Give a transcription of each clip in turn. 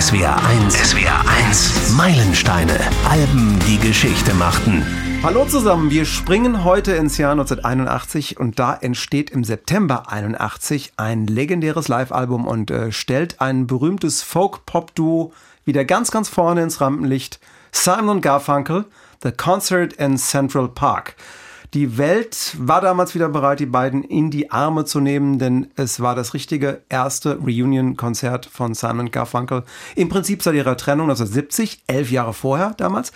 SWR 1. SWR 1. Meilensteine. Alben, die Geschichte machten. Hallo zusammen, wir springen heute ins Jahr 1981 und da entsteht im September 81 ein legendäres Live-Album und äh, stellt ein berühmtes Folk-Pop-Duo wieder ganz, ganz vorne ins Rampenlicht. Simon Garfunkel, The Concert in Central Park. Die Welt war damals wieder bereit, die beiden in die Arme zu nehmen, denn es war das richtige erste Reunion-Konzert von Simon Garfunkel. Im Prinzip seit ihrer Trennung 1970, elf Jahre vorher damals.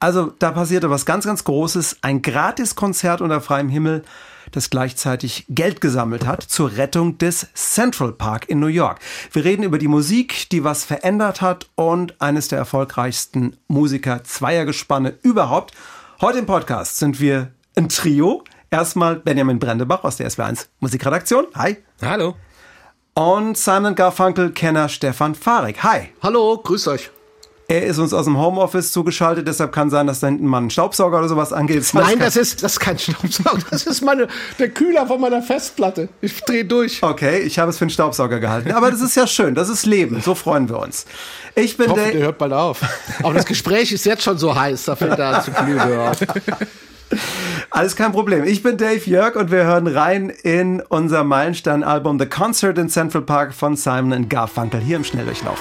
Also da passierte was ganz, ganz Großes. Ein Gratiskonzert unter freiem Himmel das gleichzeitig Geld gesammelt hat zur Rettung des Central Park in New York. Wir reden über die Musik, die was verändert hat und eines der erfolgreichsten Musiker Zweiergespanne überhaupt. Heute im Podcast sind wir ein Trio. Erstmal Benjamin Brendebach aus der SW1 Musikredaktion. Hi. Hallo. Und Simon Garfunkel-Kenner Stefan Farik. Hi. Hallo, grüß euch. Er ist uns aus dem Homeoffice zugeschaltet, deshalb kann sein, dass da hinten mal ein Staubsauger oder sowas angeht. Das Nein, das ist, das ist kein Staubsauger. Das ist meine, der Kühler von meiner Festplatte. Ich drehe durch. Okay, ich habe es für einen Staubsauger gehalten. Aber das ist ja schön. Das ist Leben. So freuen wir uns. Ich bin ich hoffe, der. der hört bald auf. Aber das Gespräch ist jetzt schon so heiß, da fällt da zu Glühbirne. Alles kein Problem. Ich bin Dave Jörg und wir hören rein in unser Meilenstein-Album The Concert in Central Park von Simon Garfunkel hier im Schnelldurchlauf.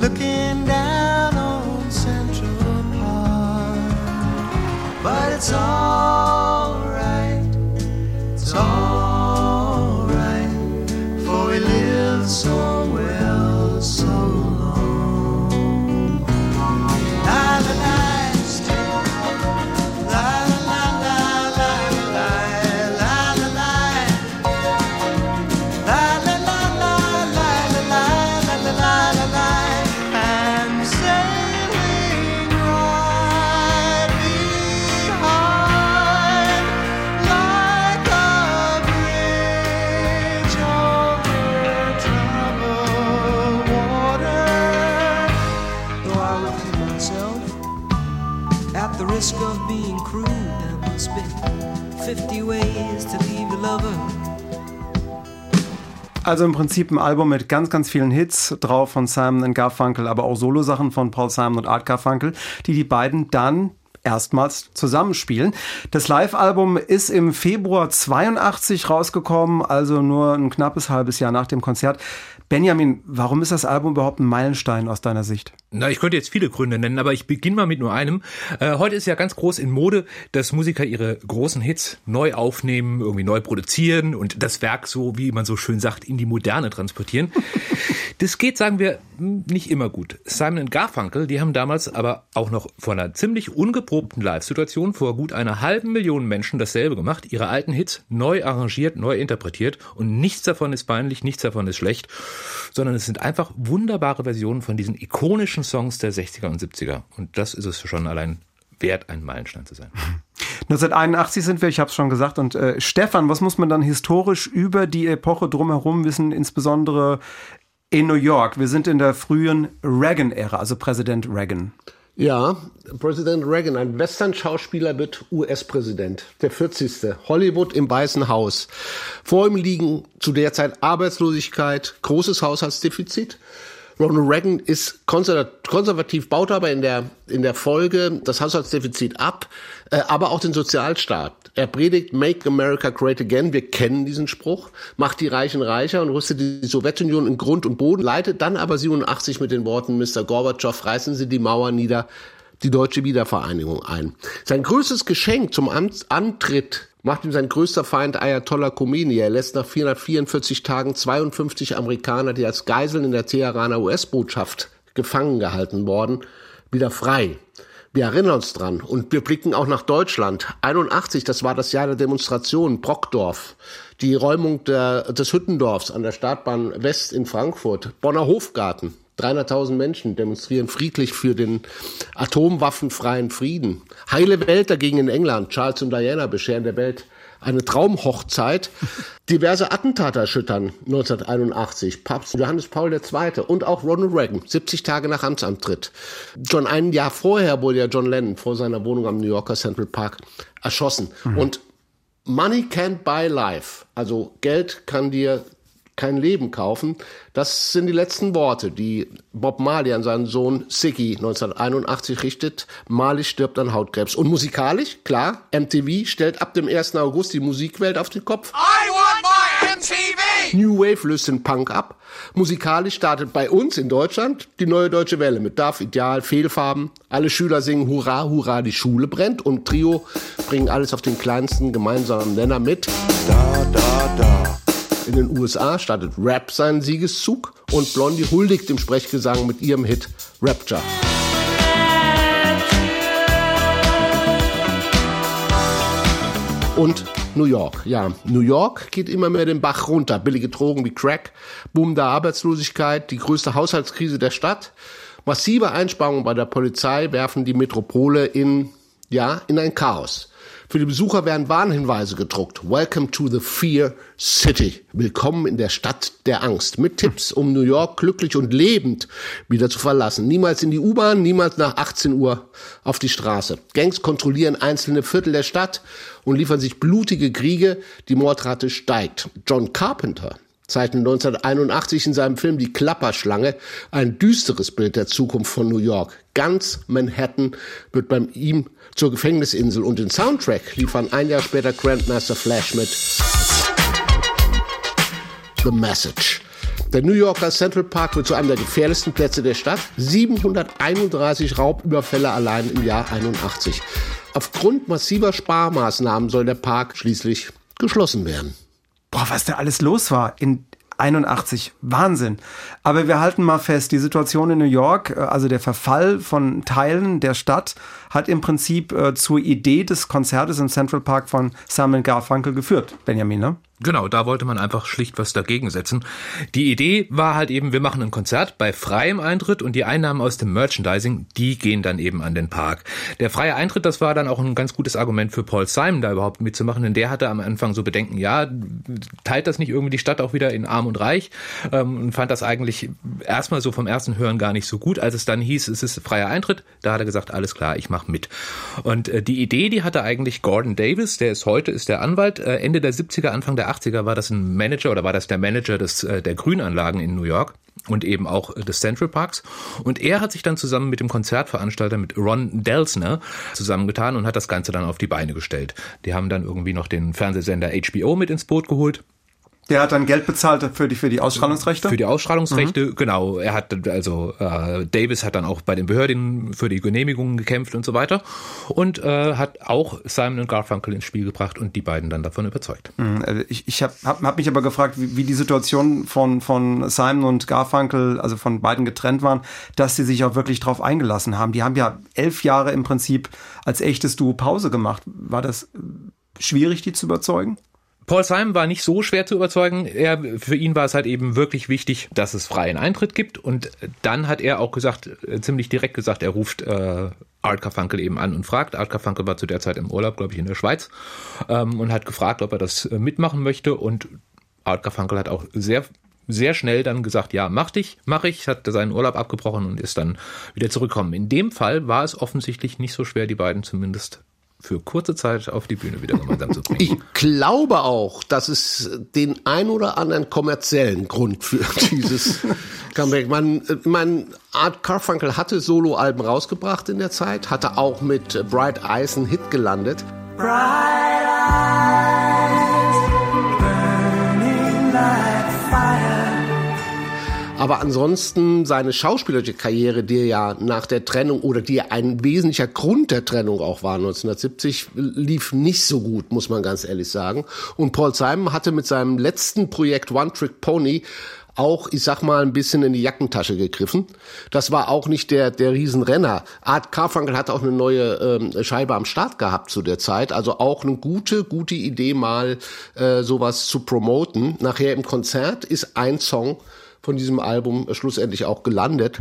Looking down on Central Park. But it's alright, Also im Prinzip ein Album mit ganz, ganz vielen Hits drauf von Simon Garfunkel, aber auch Solosachen von Paul Simon und Art Garfunkel, die die beiden dann erstmals zusammenspielen. Das Live-Album ist im Februar 82 rausgekommen, also nur ein knappes halbes Jahr nach dem Konzert. Benjamin, warum ist das Album überhaupt ein Meilenstein aus deiner Sicht? Na, ich könnte jetzt viele Gründe nennen, aber ich beginne mal mit nur einem. Äh, heute ist ja ganz groß in Mode, dass Musiker ihre großen Hits neu aufnehmen, irgendwie neu produzieren und das Werk so, wie man so schön sagt, in die Moderne transportieren. das geht, sagen wir, nicht immer gut. Simon Garfunkel, die haben damals aber auch noch vor einer ziemlich ungeprobten Live-Situation vor gut einer halben Million Menschen dasselbe gemacht, ihre alten Hits neu arrangiert, neu interpretiert und nichts davon ist peinlich, nichts davon ist schlecht, sondern es sind einfach wunderbare Versionen von diesen ikonischen Songs der 60er und 70er. Und das ist es schon allein wert, ein Meilenstein zu sein. 1981 sind wir, ich habe es schon gesagt. Und äh, Stefan, was muss man dann historisch über die Epoche drumherum wissen, insbesondere in New York? Wir sind in der frühen Reagan-Ära, also Präsident Reagan. Ja, Präsident Reagan, ein Western-Schauspieler, wird US-Präsident. Der 40. Hollywood im Weißen Haus. Vor ihm liegen zu der Zeit Arbeitslosigkeit, großes Haushaltsdefizit. Ronald Reagan ist konservativ, baut aber in der, in der Folge das Haushaltsdefizit ab, äh, aber auch den Sozialstaat. Er predigt Make America Great Again, wir kennen diesen Spruch, macht die Reichen reicher und rüstet die Sowjetunion in Grund und Boden, leitet dann aber 87 mit den Worten Mr. Gorbatschow, reißen Sie die Mauer nieder, die deutsche Wiedervereinigung ein. Sein größtes Geschenk zum Antritt macht ihm sein größter Feind Ayatollah Khomeini. Er lässt nach 444 Tagen 52 Amerikaner, die als Geiseln in der Teheraner US-Botschaft gefangen gehalten worden, wieder frei. Wir erinnern uns dran und wir blicken auch nach Deutschland. 81, das war das Jahr der Demonstration, Brockdorf, die Räumung der, des Hüttendorfs an der Startbahn West in Frankfurt, Bonner Hofgarten, 300.000 Menschen demonstrieren friedlich für den atomwaffenfreien Frieden. Heile Welt dagegen in England. Charles und Diana bescheren der Welt eine Traumhochzeit. Diverse Attentate erschüttern 1981. Papst Johannes Paul II. und auch Ronald Reagan, 70 Tage nach Amtsantritt. Schon ein Jahr vorher wurde ja John Lennon vor seiner Wohnung am New Yorker Central Park erschossen. Und Money can't buy life. Also Geld kann dir kein Leben kaufen. Das sind die letzten Worte, die Bob Marley an seinen Sohn Siggy 1981 richtet. Marley stirbt an Hautkrebs. Und musikalisch, klar, MTV stellt ab dem 1. August die Musikwelt auf den Kopf. I want my MTV! New Wave löst den Punk ab. Musikalisch startet bei uns in Deutschland die neue deutsche Welle mit Darf, Ideal, Fehlfarben. Alle Schüler singen Hurra, Hurra, die Schule brennt. Und Trio bringen alles auf den kleinsten gemeinsamen Nenner mit. Da, da, da. In den USA startet Rap seinen Siegeszug und Blondie huldigt dem Sprechgesang mit ihrem Hit Rapture. Und New York. Ja, New York geht immer mehr den Bach runter. Billige Drogen wie Crack, boomende Arbeitslosigkeit, die größte Haushaltskrise der Stadt. Massive Einsparungen bei der Polizei werfen die Metropole in, ja, in ein Chaos. Für die Besucher werden Warnhinweise gedruckt. Welcome to the Fear City. Willkommen in der Stadt der Angst. Mit Tipps, um New York glücklich und lebend wieder zu verlassen. Niemals in die U-Bahn, niemals nach 18 Uhr auf die Straße. Gangs kontrollieren einzelne Viertel der Stadt und liefern sich blutige Kriege. Die Mordrate steigt. John Carpenter zeichnet 1981 in seinem Film Die Klapperschlange ein düsteres Bild der Zukunft von New York. Ganz Manhattan wird bei ihm zur Gefängnisinsel und den Soundtrack liefern ein Jahr später Grandmaster Flash mit The Message. Der New Yorker Central Park wird zu einem der gefährlichsten Plätze der Stadt. 731 Raubüberfälle allein im Jahr 81. Aufgrund massiver Sparmaßnahmen soll der Park schließlich geschlossen werden. Boah, was da alles los war in 81. Wahnsinn. Aber wir halten mal fest, die Situation in New York, äh, also der Verfall von Teilen der Stadt, hat im Prinzip äh, zur Idee des Konzertes im Central Park von Simon Garfunkel geführt, Benjamin, ne? Genau, da wollte man einfach schlicht was dagegen setzen. Die Idee war halt eben, wir machen ein Konzert bei freiem Eintritt und die Einnahmen aus dem Merchandising, die gehen dann eben an den Park. Der freie Eintritt, das war dann auch ein ganz gutes Argument für Paul Simon, da überhaupt mitzumachen, denn der hatte am Anfang so Bedenken, ja, teilt das nicht irgendwie die Stadt auch wieder in arm und reich ähm, und fand das eigentlich erstmal so vom ersten Hören gar nicht so gut. Als es dann hieß, es ist freier Eintritt, da hat er gesagt, alles klar, ich mach mit. Und äh, die Idee, die hatte eigentlich Gordon Davis, der ist heute, ist der Anwalt, äh, Ende der 70er, Anfang der 80er war das ein Manager oder war das der Manager des, äh, der Grünanlagen in New York und eben auch des Central Parks. Und er hat sich dann zusammen mit dem Konzertveranstalter, mit Ron Delsner, zusammengetan und hat das Ganze dann auf die Beine gestellt. Die haben dann irgendwie noch den Fernsehsender HBO mit ins Boot geholt. Der hat dann Geld bezahlt für die, für die Ausstrahlungsrechte? Für die Ausstrahlungsrechte, genau. Er hat also äh, Davis hat dann auch bei den Behörden für die Genehmigungen gekämpft und so weiter und äh, hat auch Simon und Garfunkel ins Spiel gebracht und die beiden dann davon überzeugt. Mhm, also Ich, ich habe hab, hab mich aber gefragt, wie, wie die Situation von, von Simon und Garfunkel, also von beiden getrennt waren, dass sie sich auch wirklich drauf eingelassen haben. Die haben ja elf Jahre im Prinzip als echtes Duo Pause gemacht. War das schwierig, die zu überzeugen? Paul Simon war nicht so schwer zu überzeugen. Er, für ihn war es halt eben wirklich wichtig, dass es freien Eintritt gibt. Und dann hat er auch gesagt, äh, ziemlich direkt gesagt, er ruft äh, Art Carfunkel eben an und fragt. Art Carfunkel war zu der Zeit im Urlaub, glaube ich, in der Schweiz ähm, und hat gefragt, ob er das äh, mitmachen möchte. Und Art Carfunkel hat auch sehr sehr schnell dann gesagt, ja, mach dich, mach ich, hat seinen Urlaub abgebrochen und ist dann wieder zurückgekommen. In dem Fall war es offensichtlich nicht so schwer, die beiden zumindest für kurze Zeit auf die Bühne wieder gemeinsam zu bringen. Ich glaube auch, dass es den ein oder anderen kommerziellen Grund für dieses Comeback. Man, man, Art Carfunkel hatte Soloalben rausgebracht in der Zeit, hatte auch mit Bright Eyes einen Hit gelandet. Bright eyes burning fire. Aber ansonsten seine schauspielerische Karriere, die ja nach der Trennung oder die ein wesentlicher Grund der Trennung auch war 1970, lief nicht so gut, muss man ganz ehrlich sagen. Und Paul Simon hatte mit seinem letzten Projekt One Trick Pony auch, ich sag mal, ein bisschen in die Jackentasche gegriffen. Das war auch nicht der, der Riesenrenner. Art Carfunkel hatte auch eine neue ähm, Scheibe am Start gehabt zu der Zeit. Also auch eine gute, gute Idee, mal äh, sowas zu promoten. Nachher im Konzert ist ein Song von diesem Album äh, schlussendlich auch gelandet.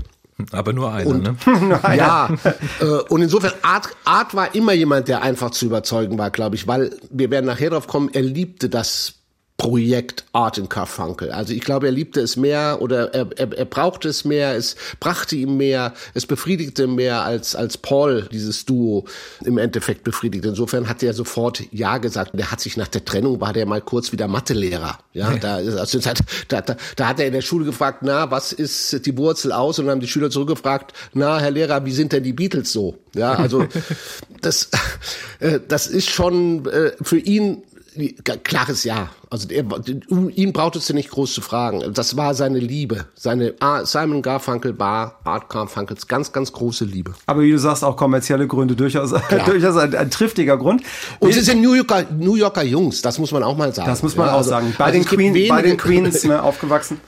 Aber nur einer, Und- ne? Ja, äh, und insofern, Art, Art war immer jemand, der einfach zu überzeugen war, glaube ich, weil wir werden nachher drauf kommen, er liebte das Projekt Art in Carfunkel. Also ich glaube, er liebte es mehr oder er, er, er brauchte es mehr, es brachte ihm mehr, es befriedigte mehr als, als Paul dieses Duo im Endeffekt befriedigt. Insofern hat er sofort Ja gesagt. Der hat sich nach der Trennung, war der mal kurz wieder Mathelehrer. Ja, da, also da, da, da hat er in der Schule gefragt, na, was ist die Wurzel aus? Und dann haben die Schüler zurückgefragt, na, Herr Lehrer, wie sind denn die Beatles so? Ja, also das, äh, das ist schon äh, für ihn klares Ja. Also er, ihn braucht es ja nicht groß zu fragen. Das war seine Liebe, seine ah, Simon Garfunkel war Art Garfunkels ganz, ganz große Liebe. Aber wie du sagst, auch kommerzielle Gründe durchaus, durchaus ein, ein triftiger Grund. Und sie sind New Yorker, New Yorker Jungs, das muss man auch mal sagen. Das muss man Ja, auch also- sagen. Bei, also den Queen, bei den Queens ne, aufgewachsen.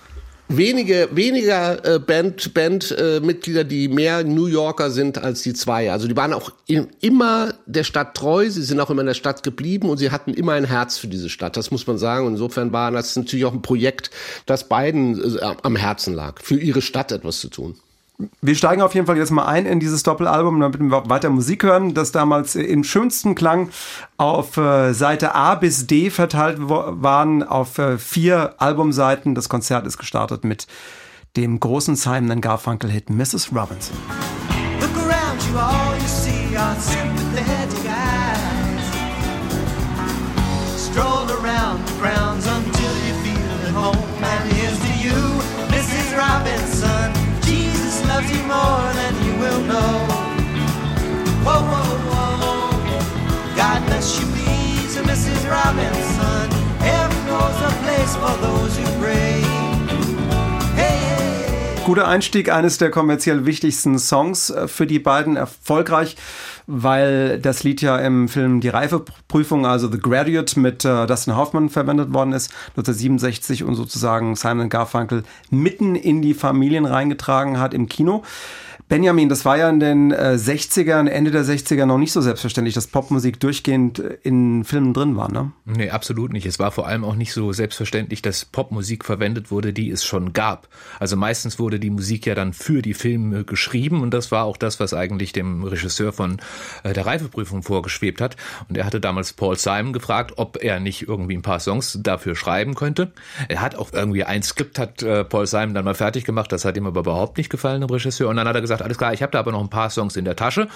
Wenige weniger äh, Band Band äh, die mehr New Yorker sind als die zwei. Also die waren auch im, immer der Stadt treu, sie sind auch immer in der Stadt geblieben und sie hatten immer ein Herz für diese Stadt. Das muss man sagen. Und insofern war das natürlich auch ein Projekt, das beiden äh, am Herzen lag, für ihre Stadt etwas zu tun. Wir steigen auf jeden Fall jetzt mal ein in dieses Doppelalbum, damit wir weiter Musik hören, das damals im schönsten Klang auf äh, Seite A bis D verteilt waren, auf äh, vier Albumseiten. Das Konzert ist gestartet mit dem großen Simon Garfunkel-Hit Mrs. Robinson. Look around you, all you see are Guter Einstieg, eines der kommerziell wichtigsten Songs äh, für die beiden, erfolgreich, weil das Lied ja im Film Die Reifeprüfung, also The Graduate mit äh, Dustin Hoffman verwendet worden ist, 1967 und sozusagen Simon Garfunkel mitten in die Familien reingetragen hat im Kino. Benjamin, das war ja in den äh, 60ern, Ende der 60er noch nicht so selbstverständlich, dass Popmusik durchgehend äh, in Filmen drin war, ne? Nee, absolut nicht. Es war vor allem auch nicht so selbstverständlich, dass Popmusik verwendet wurde, die es schon gab. Also meistens wurde die Musik ja dann für die Filme geschrieben und das war auch das, was eigentlich dem Regisseur von äh, der Reifeprüfung vorgeschwebt hat. Und er hatte damals Paul Simon gefragt, ob er nicht irgendwie ein paar Songs dafür schreiben könnte. Er hat auch irgendwie ein Skript, hat äh, Paul Simon dann mal fertig gemacht, das hat ihm aber überhaupt nicht gefallen, dem Regisseur. Und dann hat er gesagt, alles klar, ich habe da aber noch ein paar Songs in der Tasche.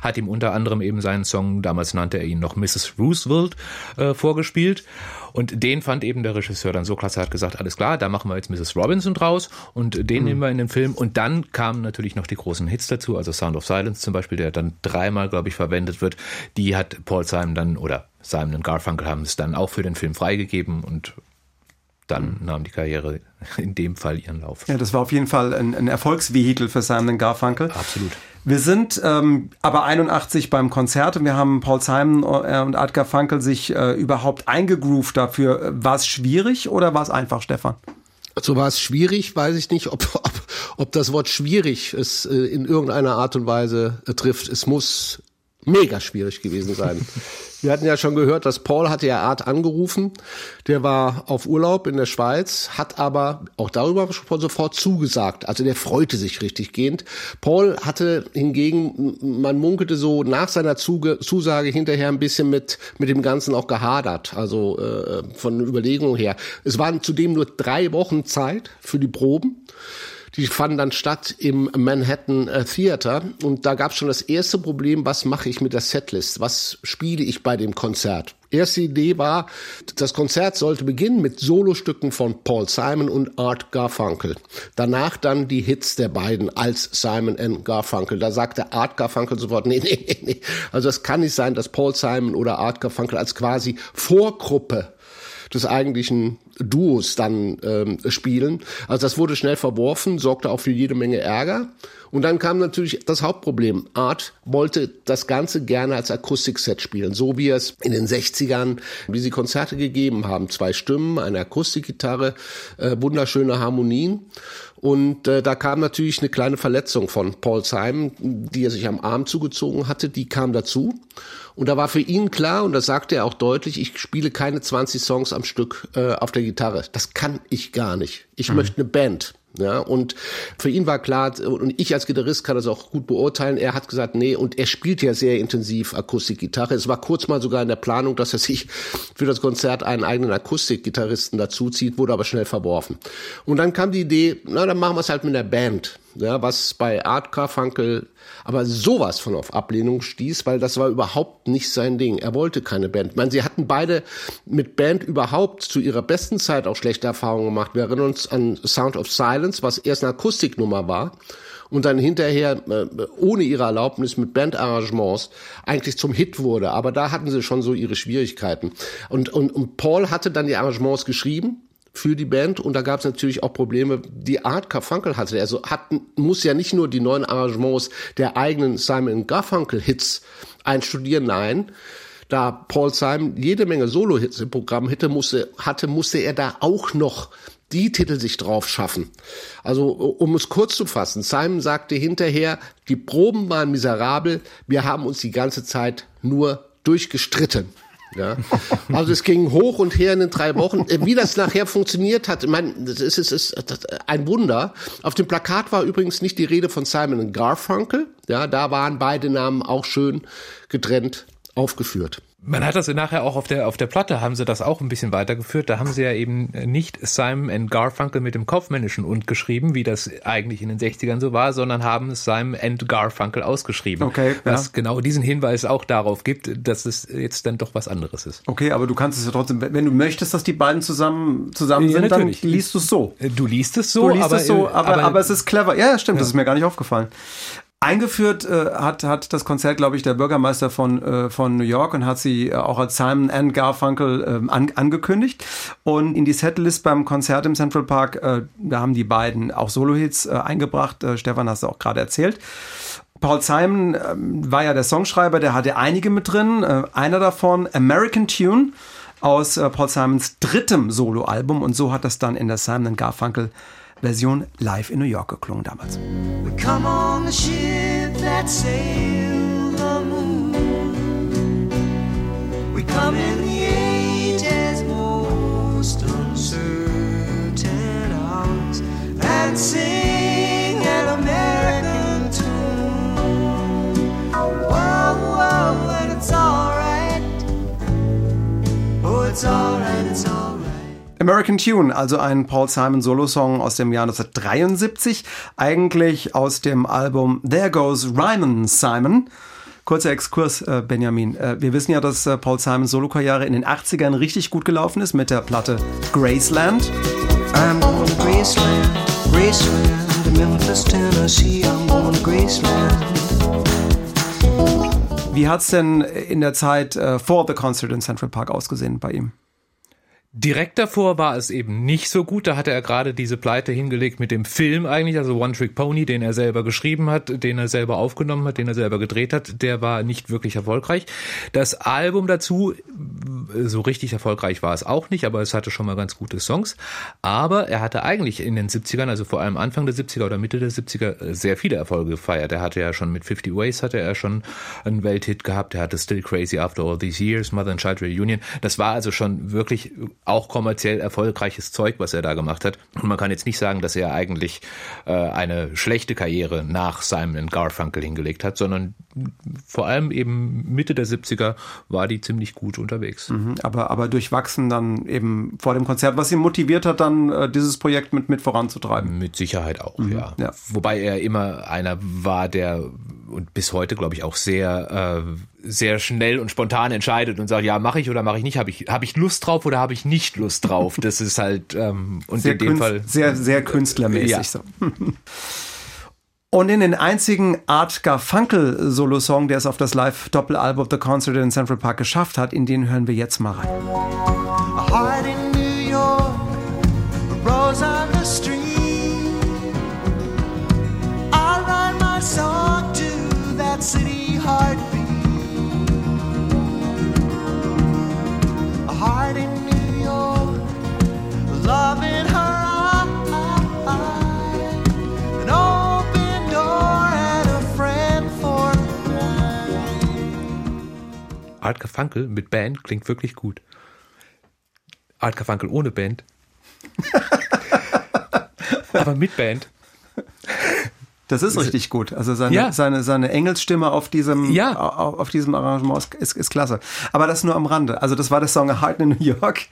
Hat ihm unter anderem eben seinen Song, damals nannte er ihn noch Mrs. Roosevelt, äh, vorgespielt. Und den fand eben der Regisseur dann so klasse, hat gesagt, alles klar, da machen wir jetzt Mrs. Robinson draus und den nehmen wir in den Film. Und dann kamen natürlich noch die großen Hits dazu, also Sound of Silence zum Beispiel, der dann dreimal, glaube ich, verwendet wird. Die hat Paul Simon dann, oder Simon und Garfunkel haben es dann auch für den Film freigegeben und dann nahm die Karriere in dem Fall ihren Lauf. Ja, das war auf jeden Fall ein, ein Erfolgsvehikel für Simon Garfunkel. Absolut. Wir sind ähm, aber 81 beim Konzert und wir haben Paul Simon äh, und Art Garfunkel sich äh, überhaupt eingegroovt dafür. War es schwierig oder war es einfach, Stefan? So war es schwierig, weiß ich nicht, ob, ob, ob das Wort schwierig es äh, in irgendeiner Art und Weise äh, trifft. Es muss mega schwierig gewesen sein. Wir hatten ja schon gehört, dass Paul hatte ja Art angerufen. Der war auf Urlaub in der Schweiz, hat aber auch darüber schon sofort zugesagt. Also der freute sich richtig gehend. Paul hatte hingegen, man munkelte so nach seiner Zuge, Zusage hinterher ein bisschen mit, mit dem Ganzen auch gehadert. Also äh, von Überlegungen her. Es waren zudem nur drei Wochen Zeit für die Proben. Die fanden dann statt im Manhattan äh, Theater und da gab es schon das erste Problem, was mache ich mit der Setlist? Was spiele ich bei dem Konzert? Erste Idee war, das Konzert sollte beginnen mit Solostücken von Paul Simon und Art Garfunkel. Danach dann die Hits der beiden als Simon and Garfunkel. Da sagte Art Garfunkel sofort, nee, nee, nee, nee. Also es kann nicht sein, dass Paul Simon oder Art Garfunkel als quasi Vorgruppe des eigentlichen Duos dann ähm, spielen. Also das wurde schnell verworfen, sorgte auch für jede Menge Ärger. Und dann kam natürlich das Hauptproblem. Art wollte das Ganze gerne als Akustikset spielen, so wie es in den 60ern, wie sie Konzerte gegeben haben. Zwei Stimmen, eine Akustikgitarre, äh, wunderschöne Harmonien. Und äh, da kam natürlich eine kleine Verletzung von Paul Simon, die er sich am Arm zugezogen hatte, die kam dazu. Und da war für ihn klar, und das sagte er auch deutlich, ich spiele keine 20 Songs am Stück äh, auf der Gitarre. Das kann ich gar nicht. Ich möchte eine Band. Ja, und für ihn war klar, und ich als Gitarrist kann das auch gut beurteilen, er hat gesagt, nee, und er spielt ja sehr intensiv Akustikgitarre. Es war kurz mal sogar in der Planung, dass er sich für das Konzert einen eigenen Akustikgitarristen dazuzieht, wurde aber schnell verworfen. Und dann kam die Idee, na, dann machen wir es halt mit der Band. Ja, was bei Art Carfunkel aber sowas von auf Ablehnung stieß, weil das war überhaupt nicht sein Ding. Er wollte keine Band. Ich meine, sie hatten beide mit Band überhaupt zu ihrer besten Zeit auch schlechte Erfahrungen gemacht. Wir erinnern uns an Sound of Silence, was erst eine Akustiknummer war und dann hinterher äh, ohne ihre Erlaubnis mit Bandarrangements eigentlich zum Hit wurde. Aber da hatten sie schon so ihre Schwierigkeiten. Und, und, und Paul hatte dann die Arrangements geschrieben für die Band und da gab es natürlich auch Probleme, die Art Garfunkel hatte. Also hat, muss ja nicht nur die neuen Arrangements der eigenen Simon Garfunkel Hits einstudieren, nein. Da Paul Simon jede Menge Solo-Hits im Programm hätte, musste, hatte, musste er da auch noch die Titel sich drauf schaffen. Also, um es kurz zu fassen, Simon sagte hinterher, die Proben waren miserabel, wir haben uns die ganze Zeit nur durchgestritten. Ja. Also es ging hoch und her in den drei Wochen. Äh, wie das nachher funktioniert hat, meine, das ist, das ist ein Wunder. Auf dem Plakat war übrigens nicht die Rede von Simon Garfunkel. Ja, da waren beide Namen auch schön getrennt aufgeführt. Man hat das nachher auch auf der, auf der Platte, haben sie das auch ein bisschen weitergeführt. Da haben sie ja eben nicht Simon and Garfunkel mit dem kaufmännischen und geschrieben, wie das eigentlich in den 60ern so war, sondern haben Simon and Garfunkel ausgeschrieben. Okay, Was ja. genau diesen Hinweis auch darauf gibt, dass es jetzt dann doch was anderes ist. Okay, aber du kannst es ja trotzdem, wenn du möchtest, dass die beiden zusammen, zusammen Ja, sind, natürlich. dann liest du es so. Du liest es so, Du liest aber, es so, aber, aber, aber es ist clever. Ja, ja stimmt, das ist mir gar nicht aufgefallen. Eingeführt äh, hat, hat das Konzert, glaube ich, der Bürgermeister von, äh, von New York und hat sie äh, auch als Simon and Garfunkel ähm, an, angekündigt. Und in die Setlist beim Konzert im Central Park, äh, da haben die beiden auch Solo-Hits äh, eingebracht. Äh, Stefan hast du auch gerade erzählt. Paul Simon ähm, war ja der Songschreiber, der hatte einige mit drin. Äh, einer davon, American Tune, aus äh, Paul Simons drittem Soloalbum. Und so hat das dann in der Simon Garfunkel Version live in New York geklungen damals. It's alright. Oh, it's alright. American Tune, also ein Paul Simon Solo-Song aus dem Jahr 1973, eigentlich aus dem Album There Goes Ryman Simon. Kurzer Exkurs, äh, Benjamin. Äh, wir wissen ja, dass äh, Paul Simons Solo-Karriere in den 80ern richtig gut gelaufen ist mit der Platte Graceland. I'm going to Graceland, Graceland, to Memphis, Tennessee. I'm going to Graceland. Wie hat's denn in der Zeit äh, vor The Concert in Central Park ausgesehen bei ihm? Direkt davor war es eben nicht so gut. Da hatte er gerade diese Pleite hingelegt mit dem Film eigentlich, also One Trick Pony, den er selber geschrieben hat, den er selber aufgenommen hat, den er selber gedreht hat. Der war nicht wirklich erfolgreich. Das Album dazu, so richtig erfolgreich war es auch nicht, aber es hatte schon mal ganz gute Songs. Aber er hatte eigentlich in den 70ern, also vor allem Anfang der 70er oder Mitte der 70er, sehr viele Erfolge gefeiert. Er hatte ja schon mit 50 Ways hatte er schon einen Welthit gehabt. Er hatte Still Crazy After All These Years, Mother and Child Reunion. Das war also schon wirklich auch kommerziell erfolgreiches Zeug, was er da gemacht hat. Und man kann jetzt nicht sagen, dass er eigentlich äh, eine schlechte Karriere nach Simon Garfunkel hingelegt hat, sondern vor allem eben Mitte der 70er war die ziemlich gut unterwegs. Mhm, Aber, aber durchwachsen dann eben vor dem Konzert, was ihn motiviert hat, dann äh, dieses Projekt mit, mit voranzutreiben. Mit Sicherheit auch, ja. ja. Wobei er immer einer war, der und bis heute, glaube ich, auch sehr äh, sehr schnell und spontan entscheidet und sagt, ja, mache ich oder mache ich nicht, habe ich habe ich Lust drauf oder habe ich nicht Lust drauf. Das ist halt ähm, und Sehr, in dem Fall sehr, sehr künstlermäßig Ja. so. Und in den einzigen Art Garfunkel Solo-Song, der es auf das Live-Doppelalbum The Concert in Central Park geschafft hat, in den hören wir jetzt mal rein. That city heartbeat. A heart in New York, love in her eye, an open door and a friend for life. Art Garfunkel mit Band klingt wirklich gut. Art Garfunkel ohne Band aber mit Band. Das ist richtig gut. Also seine, Ja. seine, seine Engelsstimme auf diesem, Ja. auf, auf diesem Arrangement ist, ist, klasse. Aber das nur am Rande. Also das war der Song A Heart in New York.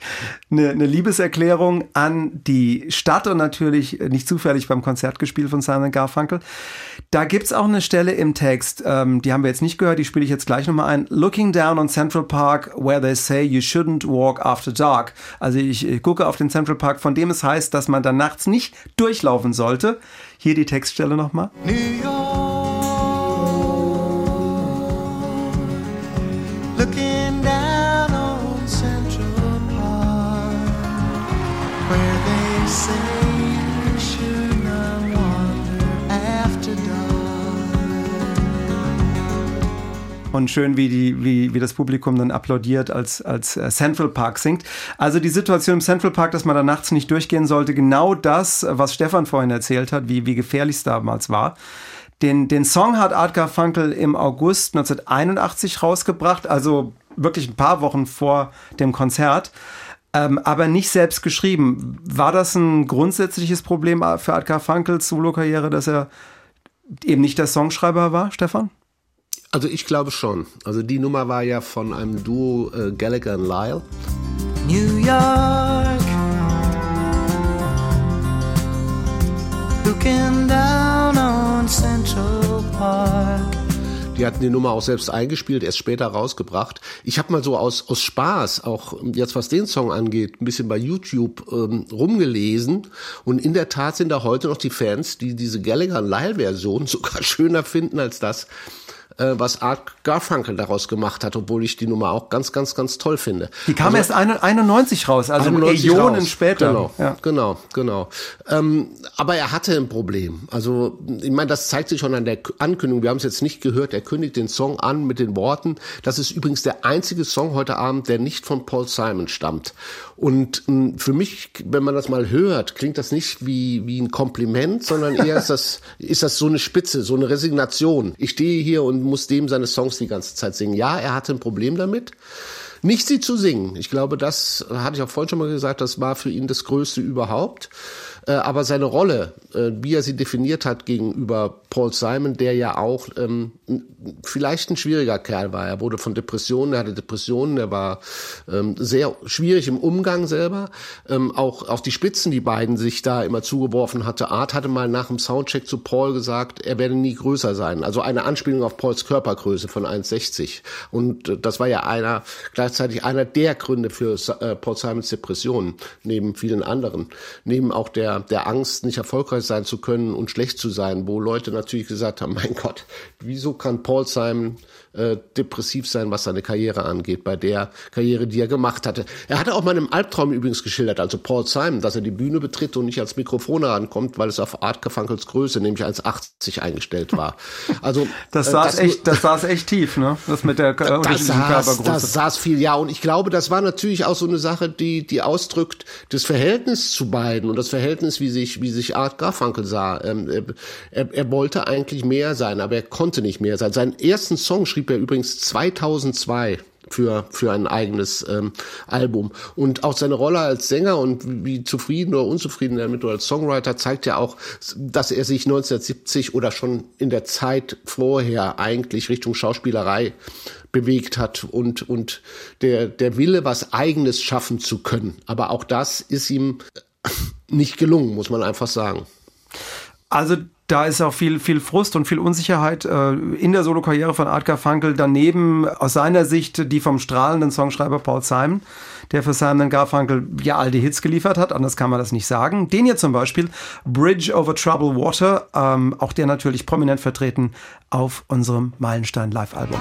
Eine, eine Liebeserklärung an die Stadt und natürlich nicht zufällig beim Konzert gespielt von Simon Garfunkel. Da gibt's auch eine Stelle im Text, ähm, die haben wir jetzt nicht gehört, die spiele ich jetzt gleich nochmal ein. Looking down on Central Park, where they say you shouldn't walk after dark. Also ich, ich gucke auf den Central Park, von dem es heißt, dass man da nachts nicht durchlaufen sollte. Hier die Textstelle nochmal. New York, Und schön, wie, die, wie, wie das Publikum dann applaudiert, als, als äh, Central Park singt. Also die Situation im Central Park, dass man da nachts nicht durchgehen sollte, genau das, was Stefan vorhin erzählt hat, wie, wie gefährlich es damals war. Den, den Song hat Art Garfunkel im August 1981 rausgebracht, also wirklich ein paar Wochen vor dem Konzert, ähm, aber nicht selbst geschrieben. War das ein grundsätzliches Problem für Art Garfunkels Solo-Karriere, dass er eben nicht der Songschreiber war, Stefan? Also ich glaube schon. Also die Nummer war ja von einem Duo äh, Gallagher und Lyle. New York, looking down on Central Park. Die hatten die Nummer auch selbst eingespielt, erst später rausgebracht. Ich habe mal so aus, aus Spaß, auch jetzt was den Song angeht, ein bisschen bei YouTube ähm, rumgelesen. Und in der Tat sind da heute noch die Fans, die diese Gallagher Lyle-Version sogar schöner finden als das, äh, was Art Garfunkel daraus gemacht hat, obwohl ich die Nummer auch ganz, ganz, ganz toll finde. Die kam Also- erst ein- 91 raus, also 91 Äonen raus. später. Genau, Ja. genau, genau. Ähm, aber er hatte ein Problem. Also ich meine, das zeigt sich schon an der Ankündigung. Wir haben es jetzt nicht gehört. Er kündigt den Song an mit den Worten. Das ist übrigens der einzige Song heute Abend, der nicht von Paul Simon stammt. Und ähm, für mich, wenn man das mal hört, klingt das nicht wie wie ein Kompliment, sondern eher ist das ist das so eine Spitze, so eine Resignation. Ich stehe hier und muss dem seine Songs die ganze Zeit singen. Ja, er hatte ein Problem damit. Nicht sie zu singen. Ich glaube, das hatte ich auch vorhin schon mal gesagt, das war für ihn das Größte überhaupt. Äh, Aber seine Rolle, äh, wie er sie definiert hat gegenüber Paul Simon, der ja auch ähm, vielleicht ein schwieriger Kerl war. Er wurde von Depressionen, er hatte Depressionen, er war ähm, sehr schwierig im Umgang selber. Ähm, auch, auch die Spitzen, die beiden sich da immer zugeworfen hatte. Art hatte mal nach dem Soundcheck zu Paul gesagt, er werde nie größer sein. Also eine Anspielung auf Pauls Körpergröße von 1,60. Und äh, das war ja einer, gleichzeitig einer der Gründe für äh, Paul Simons Depressionen, neben vielen anderen. Neben auch der, der Angst, nicht erfolgreich sein zu können und schlecht zu sein, wo Leute natürlich gesagt haben, mein Gott, wieso kann Paul Simon äh, depressiv sein, was seine Karriere angeht, bei der Karriere, die er gemacht hatte. Er hatte auch mal einen Albtraum übrigens geschildert, also Paul Simon, dass er die Bühne betritt und nicht ans Mikrofon herankommt, weil es auf Art Garfunkels Größe, nämlich 1,80 eingestellt war. Also Das äh, saß nur- echt, das saß echt tief, ne? Das mit der äh, das saß, Körpergröße. das saß viel, ja. Und ich glaube, das war natürlich auch so eine Sache, die, die ausdrückt das Verhältnis zu beiden und das Verhältnis, wie sich, wie sich Art Garfunkel sah. Ähm, er, er wollte eigentlich mehr sein, aber er konnte nicht mehr sein. Seinen ersten Song schrieb er übrigens 2002 für, für ein eigenes ähm, Album. Und auch seine Rolle als Sänger und wie zufrieden oder unzufrieden er damit oder als Songwriter zeigt ja auch, dass er sich 1970 oder schon in der Zeit vorher eigentlich Richtung Schauspielerei bewegt hat und, und der, der Wille, was Eigenes schaffen zu können. Aber auch das ist ihm nicht gelungen, muss man einfach sagen. Also da ist auch viel, viel Frust und viel Unsicherheit äh, in der Solokarriere von Art Garfunkel. Daneben aus seiner Sicht die vom strahlenden Songschreiber Paul Simon, der für Simon Garfunkel ja all die Hits geliefert hat. Anders kann man das nicht sagen. Den hier zum Beispiel, Bridge over Troubled Water, ähm, auch der natürlich prominent vertreten auf unserem Meilenstein Live-Album.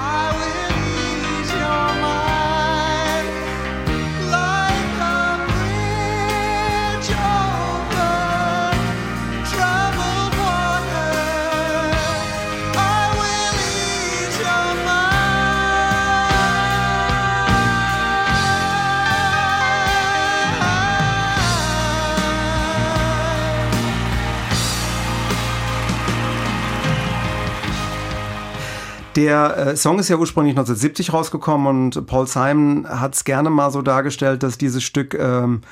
Der äh, Song ist ja ursprünglich 1970 rausgekommen und Paul Simon hat es gerne mal so dargestellt, dass dieses Stück ähm,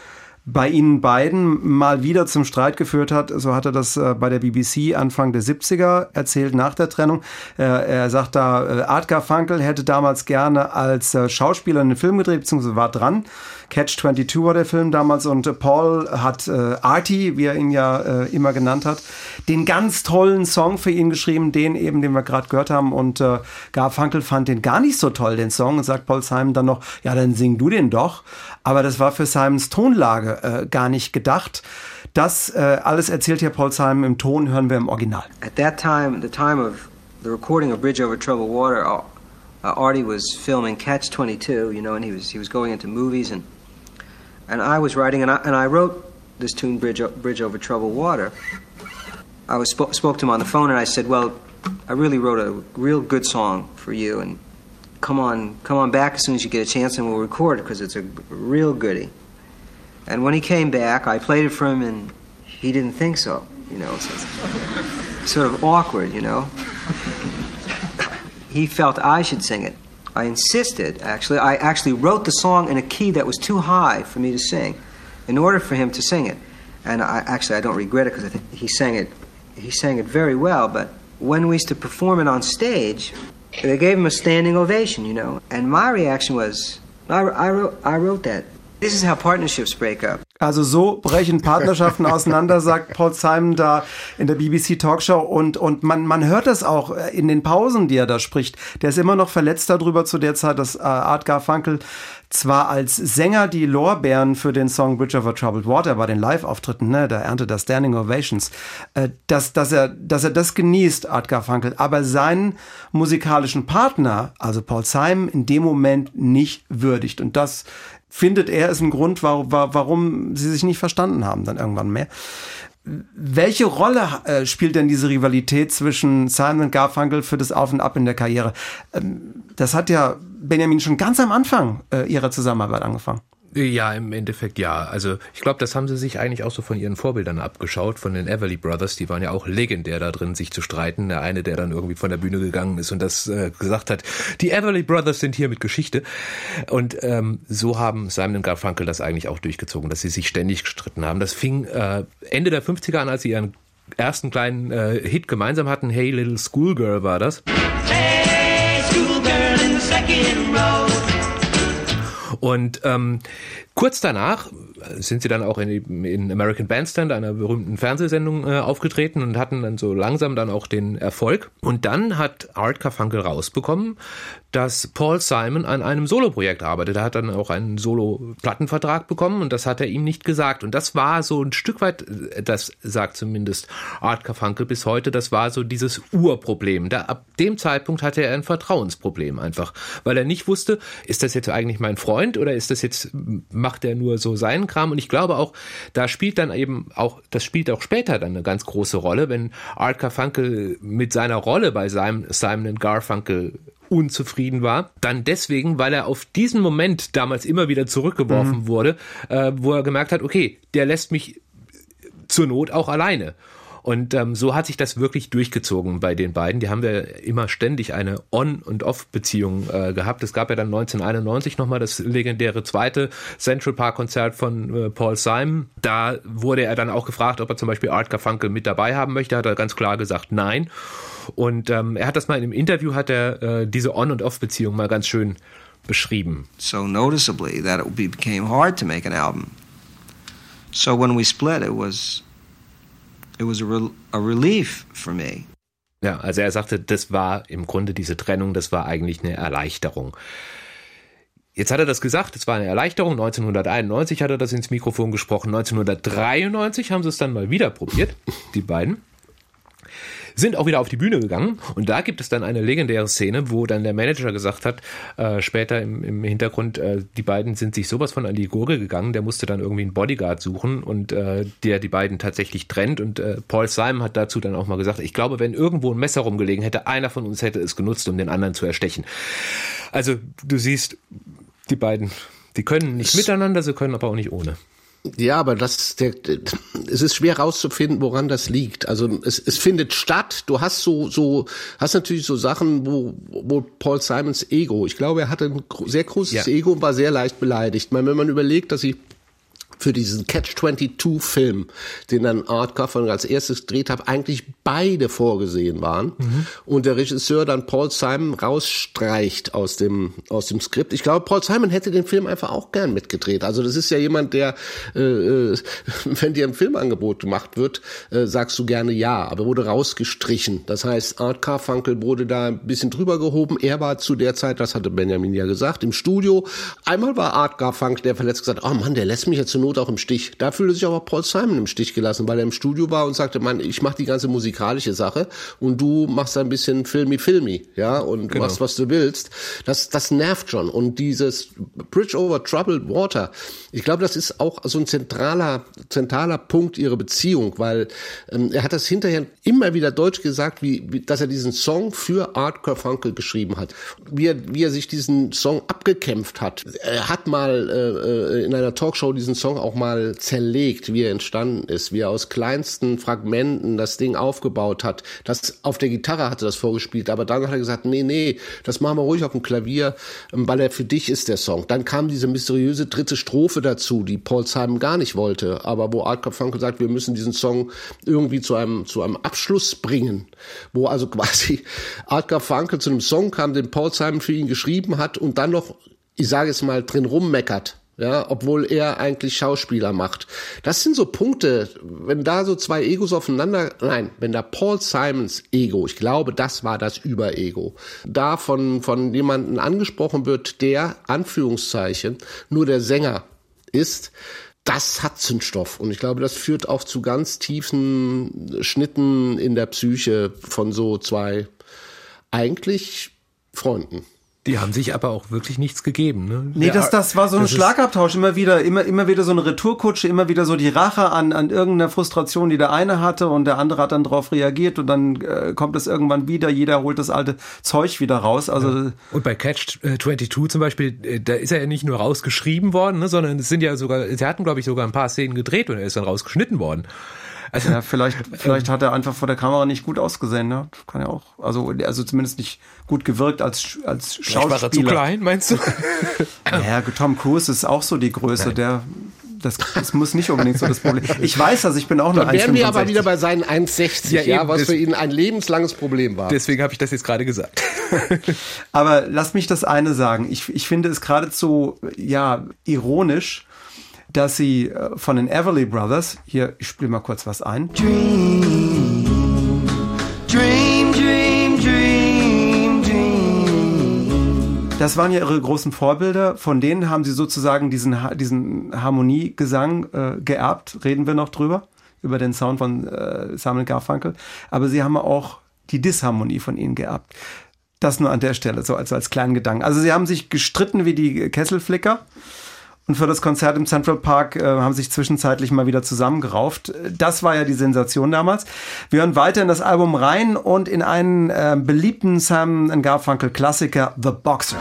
bei ihnen beiden mal wieder zum Streit geführt hat. So hat er das äh, bei der BBC Anfang der 70er erzählt nach der Trennung. Äh, er sagt da, äh, Art Garfunkel hätte damals gerne als äh, Schauspieler einen Film gedreht, beziehungsweise war dran. Catch 22 war der Film damals und äh, Paul hat äh, Artie, wie er ihn ja äh, immer genannt hat, den ganz tollen Song für ihn geschrieben, den eben, den wir gerade gehört haben und äh, Garfunkel fand den gar nicht so toll, den Song und sagt Paul Simon dann noch, ja, dann sing du den doch. Aber das war für Simons Tonlage äh, gar nicht gedacht. Das äh, alles erzählt hier Paul Simon im Ton, hören wir im Original. At that time, the time of the recording of Bridge Over Troubled Water, uh, uh, Artie was filming Catch 22, you know, and he was he was going into movies, and and I was writing, and I, and I wrote this tune, Bridge, O- Bridge Over Troubled Water. I was spo- spoke to him on the phone, and I said, "Well, I really wrote a real good song for you, and come on, come on back as soon as you get a chance, and we'll record it because it's a real goodie." And when he came back, I played it for him, and he didn't think so. You know, so sort of awkward, you know. He felt I should sing it. I insisted, actually. I actually wrote the song in a key that was too high for me to sing in order for him to sing it. And I actually I don't regret it because I think he sang it he sang it very well, but when we used to perform it on stage, they gave him a standing ovation, you know. And my reaction was, I, I, wrote, I wrote that. This is how partnerships break up. Also so brechen Partnerschaften auseinander, sagt Paul Simon da in der BBC Talkshow und, und man, man hört das auch in den Pausen, die er da spricht. Der ist immer noch verletzt darüber zu der Zeit, dass äh, Art Garfunkel zwar als Sänger die Lorbeeren für den Song Bridge over Troubled Water bei den Live-Auftritten, ne, da erntet er Standing Ovations, äh, dass, dass, er, dass er das genießt, Art Garfunkel, aber seinen musikalischen Partner, also Paul Simon, in dem Moment nicht würdigt. Und das findet er ist ein Grund, warum, warum sie sich nicht verstanden haben dann irgendwann mehr. Welche Rolle äh, spielt denn diese Rivalität zwischen Simon und Garfunkel für das Auf und Ab in der Karriere? Ähm, das hat ja Benjamin schon ganz am Anfang äh, ihrer Zusammenarbeit angefangen. Ja, im Endeffekt ja. Also ich glaube, das haben sie sich eigentlich auch so von ihren Vorbildern abgeschaut, von den Everly Brothers. Die waren ja auch legendär da drin, sich zu streiten. Der eine, der dann irgendwie von der Bühne gegangen ist und das äh, gesagt hat, die Everly Brothers sind hier mit Geschichte. Und ähm, so haben Simon und Garfunkel das eigentlich auch durchgezogen, dass sie sich ständig gestritten haben. Das fing äh, Ende der 50er an, als sie ihren ersten kleinen äh, Hit gemeinsam hatten. Hey Little Schoolgirl war das. Hey, schoolgirl in the second row. Und ähm, kurz danach sind sie dann auch in, in American Bandstand, einer berühmten Fernsehsendung, äh, aufgetreten und hatten dann so langsam dann auch den Erfolg. Und dann hat Art Carfunkel rausbekommen, dass Paul Simon an einem Soloprojekt arbeitet. Er hat dann auch einen Solo-Plattenvertrag bekommen und das hat er ihm nicht gesagt. Und das war so ein Stück weit, das sagt zumindest Art Carfunkel bis heute, das war so dieses Urproblem. Da, ab dem Zeitpunkt hatte er ein Vertrauensproblem einfach, weil er nicht wusste, ist das jetzt eigentlich mein Freund oder ist das jetzt, macht er nur so seinen Kram? Und ich glaube auch, da spielt dann eben auch, das spielt auch später dann eine ganz große Rolle, wenn Art Carfunkel mit seiner Rolle bei Simon, Simon Garfunkel unzufrieden war, dann deswegen, weil er auf diesen Moment damals immer wieder zurückgeworfen mhm. wurde, äh, wo er gemerkt hat, okay, der lässt mich zur Not auch alleine. Und ähm, so hat sich das wirklich durchgezogen bei den beiden. Die haben wir immer ständig eine On- und Off-Beziehung äh, gehabt. Es gab ja dann 1991 nochmal das legendäre zweite Central Park-Konzert von äh, Paul Simon. Da wurde er dann auch gefragt, ob er zum Beispiel Art Garfunkel mit dabei haben möchte. Hat er ganz klar gesagt, nein. Und ähm, er hat das mal in einem Interview, hat er äh, diese On- und Off-Beziehung mal ganz schön beschrieben. So noticeably that it became hard to make an album. So when we split, it was it was a, re a relief for me. Ja, also er sagte, das war im Grunde diese Trennung, das war eigentlich eine Erleichterung. Jetzt hat er das gesagt, es war eine Erleichterung. 1991 hat er das ins Mikrofon gesprochen. 1993 haben sie es dann mal wieder probiert, die beiden sind auch wieder auf die Bühne gegangen und da gibt es dann eine legendäre Szene, wo dann der Manager gesagt hat, äh, später im, im Hintergrund, äh, die beiden sind sich sowas von an die Gurgel gegangen, der musste dann irgendwie einen Bodyguard suchen und äh, der die beiden tatsächlich trennt und äh, Paul Simon hat dazu dann auch mal gesagt, ich glaube, wenn irgendwo ein Messer rumgelegen hätte, einer von uns hätte es genutzt, um den anderen zu erstechen. Also du siehst, die beiden, die können nicht miteinander, sie können aber auch nicht ohne. Ja, aber das, der, es ist schwer rauszufinden, woran das liegt. Also es, es findet statt. Du hast so, so, hast natürlich so Sachen, wo, wo Paul Simons Ego. Ich glaube, er hatte ein sehr großes ja. Ego und war sehr leicht beleidigt. Meine, wenn man überlegt, dass sie für diesen Catch-22-Film, den dann Art Garfunkel als erstes gedreht hat, eigentlich beide vorgesehen waren. Mhm. Und der Regisseur dann Paul Simon rausstreicht aus dem, aus dem Skript. Ich glaube, Paul Simon hätte den Film einfach auch gern mitgedreht. Also das ist ja jemand, der, äh, äh wenn dir ein Filmangebot gemacht wird, äh, sagst du gerne ja, aber wurde rausgestrichen. Das heißt, Art Garfunkel wurde da ein bisschen drüber gehoben. Er war zu der Zeit, das hatte Benjamin ja gesagt, im Studio. Einmal war Art Garfunkel, der verletzt gesagt, oh Mann, der lässt mich jetzt zur Not auch im Stich. Da fühlte sich aber Paul Simon im Stich gelassen, weil er im Studio war und sagte, Mann, ich mache die ganze musikalische Sache und du machst ein bisschen filmy filmy, ja, und genau. machst was du willst. Das das nervt schon und dieses Bridge over Troubled Water. Ich glaube, das ist auch so ein zentraler zentraler Punkt ihrer Beziehung, weil ähm, er hat das hinterher immer wieder deutsch gesagt, wie, wie dass er diesen Song für Art Garfunkel geschrieben hat. Wie er, wie er sich diesen Song abgekämpft hat. Er hat mal äh, äh in einer Talkshow diesen Song auch mal zerlegt, wie er entstanden ist, wie er aus kleinsten Fragmenten das Ding aufgebaut hat. Das auf der Gitarre hatte das vorgespielt, aber dann hat er gesagt, nee, nee, das machen wir ruhig auf dem Klavier, ähm, weil er für dich ist der Song. Dann kam diese mysteriöse dritte Strophe dazu, die Paul Simon gar nicht wollte, aber wo Art Garfunkel sagt, wir müssen diesen Song irgendwie zu einem zu einem Abschluss bringen, wo also quasi Art Garfunkel zu einem Song kam, den Paul Simon für ihn geschrieben hat und dann noch ich sage es mal, drin rummeckert ja, obwohl er eigentlich Schauspieler macht. Das sind so Punkte, wenn da so zwei Egos aufeinander, nein, wenn da Paul Simons Ego, ich glaube, das war das Überego, da von, von jemanden angesprochen wird, der, Anführungszeichen, nur der Sänger ist, das hat Zündstoff. Und ich glaube, das führt auch zu ganz tiefen Schnitten in der Psyche von so zwei eigentlich Freunden. Die haben sich aber auch wirklich nichts gegeben. Ne? Nee, das, das war so ein Schlagabtausch. Immer wieder, immer, immer wieder so eine Retourkutsche, immer wieder so die Rache an, an irgendeiner Frustration, die der eine hatte und der andere hat dann darauf reagiert und dann äh, kommt es irgendwann wieder. Jeder holt das alte Zeug wieder raus. Also ja. Und bei Catch 22 äh, zum Beispiel, äh, da ist er ja nicht nur rausgeschrieben worden, ne, sondern es sind ja sogar, sie hatten glaube ich sogar ein paar Szenen gedreht und er ist dann rausgeschnitten worden. Also, ja, vielleicht, vielleicht hat er einfach vor der Kamera nicht gut ausgesehen, ne? Kann ja auch. Also, also zumindest nicht gut gewirkt als, als Schauspieler. War er zu klein, meinst du? ja, Tom Cruise ist auch so die Größe, Nein. der das, das muss nicht unbedingt so das Problem. Ich weiß das, ich bin auch nur 1,65. Dann wären wir aber wieder bei seinen 1,60, ja, ja, was für ihn ein lebenslanges Problem war. Deswegen habe ich das jetzt gerade gesagt. aber lass mich das eine sagen. Ich, ich finde es geradezu, ja, ironisch, dass sie äh, von den Everly Brothers, hier, ich spiele mal kurz was ein. Dream, dream, dream, dream, dream. Das waren ja ihre großen Vorbilder. Von denen haben sie sozusagen diesen, diesen Harmoniegesang äh, geerbt. Reden wir noch drüber, über den Sound von äh, Samuel Garfunkel. Aber sie haben auch die Disharmonie von ihnen geerbt. Das nur an der Stelle, so als, als kleinen Gedanken. Also sie haben sich gestritten wie die Kesselflicker. Und für das Konzert im Central Park äh, haben sich zwischenzeitlich mal wieder zusammengerauft. Das war ja die Sensation damals. Wir hören weiter in das Album rein und in einen äh, beliebten Sam Garfunkel Klassiker The Boxer.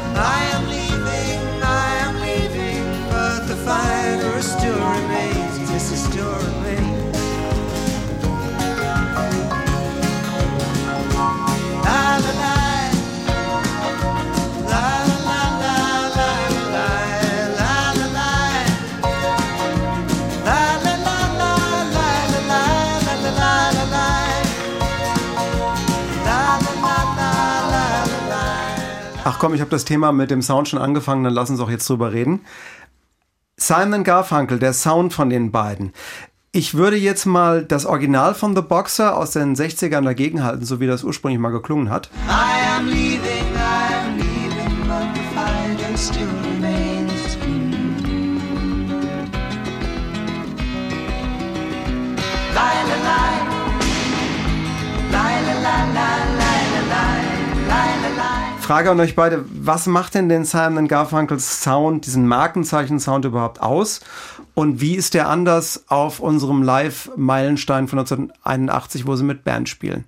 Ach komm, ich habe das Thema mit dem Sound schon angefangen, dann lass uns auch jetzt drüber reden. Simon Garfunkel, der Sound von den beiden. Ich würde jetzt mal das Original von The Boxer aus den 60ern dagegen halten, so wie das ursprünglich mal geklungen hat. I am leaving, I am leaving, but the fire still Frage an euch beide, was macht denn den Simon Garfunkels Sound, diesen Markenzeichen-Sound überhaupt aus? Und wie ist der anders auf unserem Live-Meilenstein von 1981, wo sie mit Band spielen?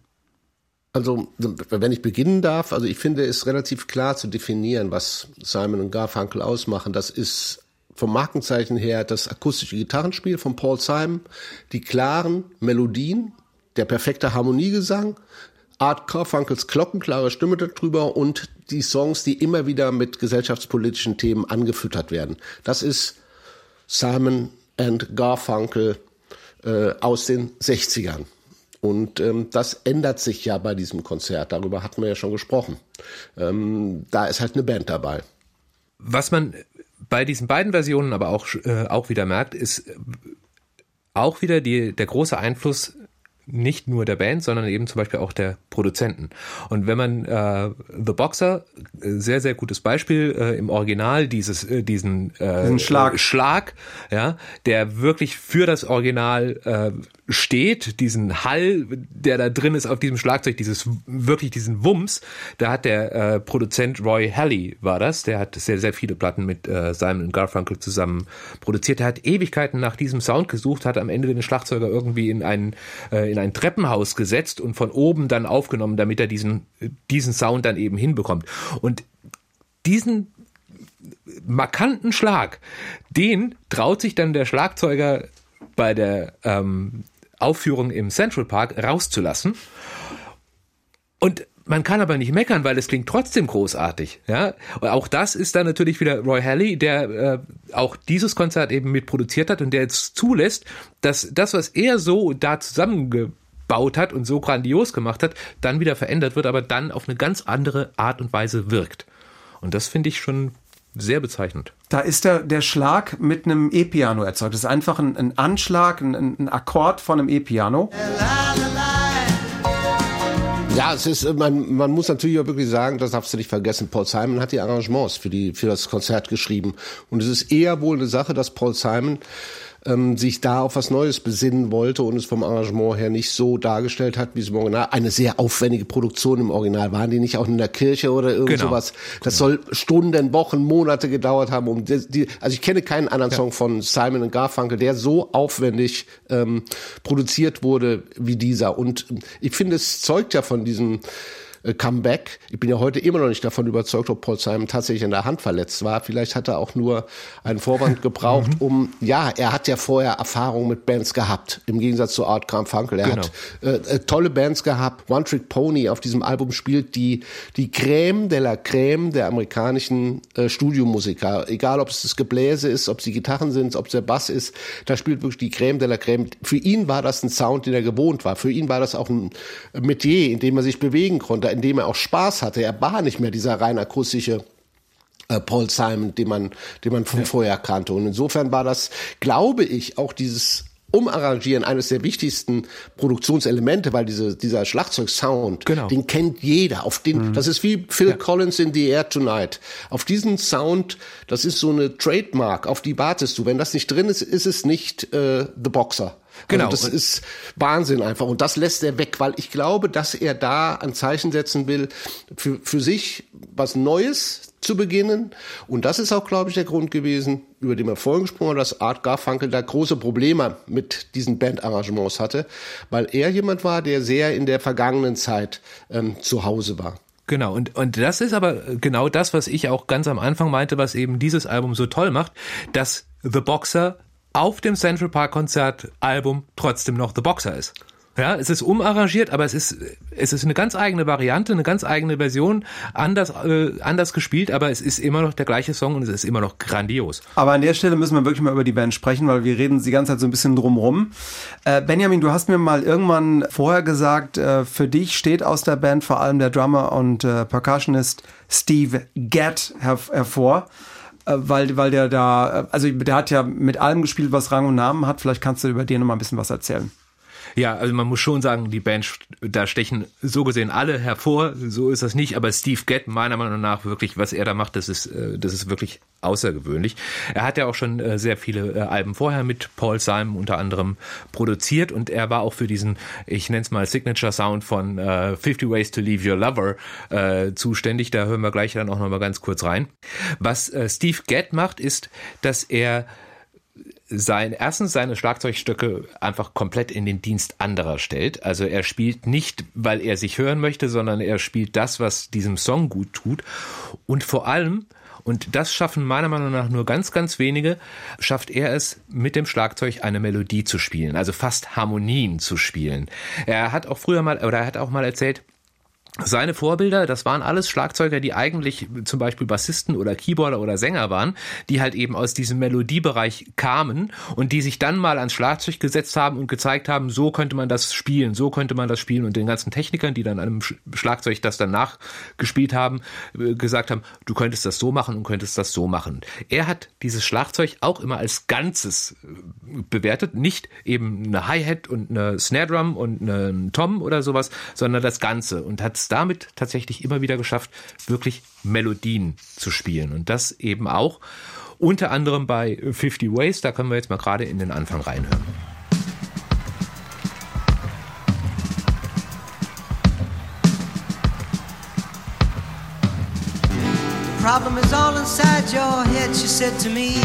Also, wenn ich beginnen darf, also ich finde es relativ klar zu definieren, was Simon und Garfunkel ausmachen. Das ist vom Markenzeichen her das akustische Gitarrenspiel von Paul Simon, die klaren Melodien, der perfekte Harmoniegesang, Art Carfunkels glockenklare Stimme darüber und die Songs, die immer wieder mit gesellschaftspolitischen Themen angefüttert werden. Das ist Simon and Garfunkel äh, aus den 60ern. Und ähm, das ändert sich ja bei diesem Konzert. Darüber hatten wir ja schon gesprochen. Ähm, da ist halt eine Band dabei. Was man bei diesen beiden Versionen aber auch, äh, auch wieder merkt, ist auch wieder die, der große Einfluss nicht nur der Band, sondern eben zum Beispiel auch der Produzenten. Und wenn man äh, The Boxer, äh, sehr, sehr gutes Beispiel, äh, im Original dieses, äh, diesen, äh, Diesen Schlag. Schlag, ja, der wirklich für das Original äh, steht, diesen Hall, der da drin ist auf diesem Schlagzeug, dieses wirklich diesen Wumms, da hat der äh, Produzent Roy Halley war das, der hat sehr sehr viele Platten mit äh, Simon und Garfunkel zusammen produziert. Der hat Ewigkeiten nach diesem Sound gesucht, hat am Ende den Schlagzeuger irgendwie in ein äh, in ein Treppenhaus gesetzt und von oben dann aufgenommen, damit er diesen diesen Sound dann eben hinbekommt. Und diesen markanten Schlag, den traut sich dann der Schlagzeuger bei der ähm, Aufführung im Central Park rauszulassen. Und man kann aber nicht meckern, weil es klingt trotzdem großartig. Ja, und auch das ist dann natürlich wieder Roy Halley, der äh, auch dieses Konzert eben mitproduziert hat und der jetzt zulässt, dass das, was er so da zusammengebaut hat und so grandios gemacht hat, dann wieder verändert wird, aber dann auf eine ganz andere Art und Weise wirkt. Und das finde ich schon sehr bezeichnend. Da ist der, der Schlag mit einem E-Piano erzeugt. Das ist einfach ein, ein Anschlag, ein, ein Akkord von einem E-Piano. Ja, es ist, man, man muss natürlich auch wirklich sagen, das darfst du nicht vergessen, Paul Simon hat die Arrangements für, die, für das Konzert geschrieben. Und es ist eher wohl eine Sache, dass Paul Simon ähm, sich da auf was Neues besinnen wollte und es vom Arrangement her nicht so dargestellt hat, wie es im Original. Eine sehr aufwendige Produktion im Original. Waren die nicht auch in der Kirche oder irgend Genau. sowas? Das soll Stunden, Wochen, Monate gedauert haben. Um die, die, also ich kenne keinen anderen Song von Simon und Garfunkel, der so aufwendig ähm, produziert wurde wie dieser. Und ich finde, es zeugt ja von diesem Comeback. Ich bin ja heute immer noch nicht davon überzeugt, ob Paul Simon tatsächlich in der Hand verletzt war. Vielleicht hat er auch nur einen Vorwand gebraucht, um, ja, er hat ja vorher Erfahrung mit Bands gehabt, im Gegensatz zu Art Funkel. Er Genau. hat äh, äh, tolle Bands gehabt. One Trick Pony auf diesem Album spielt die, die Crème de la Crème der amerikanischen äh, Studiomusiker. Egal, ob es das Gebläse ist, ob es die Gitarren sind, ob es der Bass ist, da spielt wirklich die Crème de la Crème. Für ihn war das ein Sound, den er gewohnt war. Für ihn war das auch ein Metier, in dem er sich bewegen konnte, in dem er auch Spaß hatte. Er war nicht mehr dieser rein akustische äh, Paul Simon, den man, den man von vorher kannte. Und insofern war das, glaube ich, auch dieses Umarrangieren eines der wichtigsten Produktionselemente, weil diese, dieser Schlagzeugsound, Genau. den kennt jeder. Auf den, das ist wie Phil Collins in The Air Tonight. Auf diesen Sound, das ist so eine Trademark, auf die wartest du. Wenn das nicht drin ist, ist es nicht äh, The Boxer. Genau. Also das ist Wahnsinn einfach. Und das lässt er weg, weil ich glaube, dass er da ein Zeichen setzen will, für, für sich was Neues zu beginnen. Und das ist auch, glaube ich, der Grund gewesen, über den wir vorhin gesprochen haben, dass Art Garfunkel da große Probleme mit diesen Bandarrangements hatte, weil er jemand war, der sehr in der vergangenen Zeit ähm, zu Hause war. Genau, und, und das ist aber genau das, was ich auch ganz am Anfang meinte, was eben dieses Album so toll macht, dass The Boxer auf dem Central Park Konzert Album trotzdem noch The Boxer ist. Ja, es ist umarrangiert, aber es ist, es ist eine ganz eigene Variante, eine ganz eigene Version, anders, äh, anders gespielt, aber es ist immer noch der gleiche Song und es ist immer noch grandios. Aber an der Stelle müssen wir wirklich mal über die Band sprechen, weil wir reden die ganze Zeit so ein bisschen drumrum. Äh, Benjamin, du hast mir mal irgendwann vorher gesagt, äh, für dich steht aus der Band vor allem der Drummer und äh, Percussionist Steve Gadd her hervor. Äh, weil, weil der da, äh, also der hat ja mit allem gespielt, was Rang und Namen hat. Vielleicht kannst du über den noch mal ein bisschen was erzählen. Ja, also man muss schon sagen, die Band, da stechen so gesehen alle hervor. So ist das nicht. Aber Steve Gadd, meiner Meinung nach, wirklich, was er da macht, das ist, äh, das ist wirklich außergewöhnlich. Er hat ja auch schon äh, sehr viele äh, Alben vorher mit Paul Simon unter anderem produziert und er war auch für diesen, ich nenne es mal Signature Sound von äh, 50 Ways to Leave Your Lover zuständig. Da hören wir gleich dann auch noch mal ganz kurz rein. Was Steve Gadd macht, ist, dass er sein, erstens seine Schlagzeugstücke einfach komplett in den Dienst anderer stellt. Also er spielt nicht, weil er sich hören möchte, sondern er spielt das, was diesem Song gut tut. Und vor allem, und das schaffen meiner Meinung nach nur ganz, ganz wenige, schafft er es, mit dem Schlagzeug eine Melodie zu spielen, also fast Harmonien zu spielen. Er hat auch früher mal, oder er hat auch mal erzählt, seine Vorbilder, das waren alles Schlagzeuger, die eigentlich zum Beispiel Bassisten oder Keyboarder oder Sänger waren, die halt eben aus diesem Melodiebereich kamen und die sich dann mal ans Schlagzeug gesetzt haben und gezeigt haben, so könnte man das spielen, so könnte man das spielen und den ganzen Technikern, die dann an einem Schlagzeug das dann nachgespielt haben, äh, gesagt haben, du könntest das so machen und könntest das so machen. Er hat dieses Schlagzeug auch immer als Ganzes äh, bewertet, nicht eben eine Hi-Hat und eine Snare Drum und einen Tom oder sowas, sondern das Ganze und hat damit tatsächlich immer wieder geschafft, wirklich Melodien zu spielen. Und das eben auch unter anderem bei 50 Ways. Da können wir jetzt mal gerade in den Anfang reinhören. The problem is all inside your head, she said to me.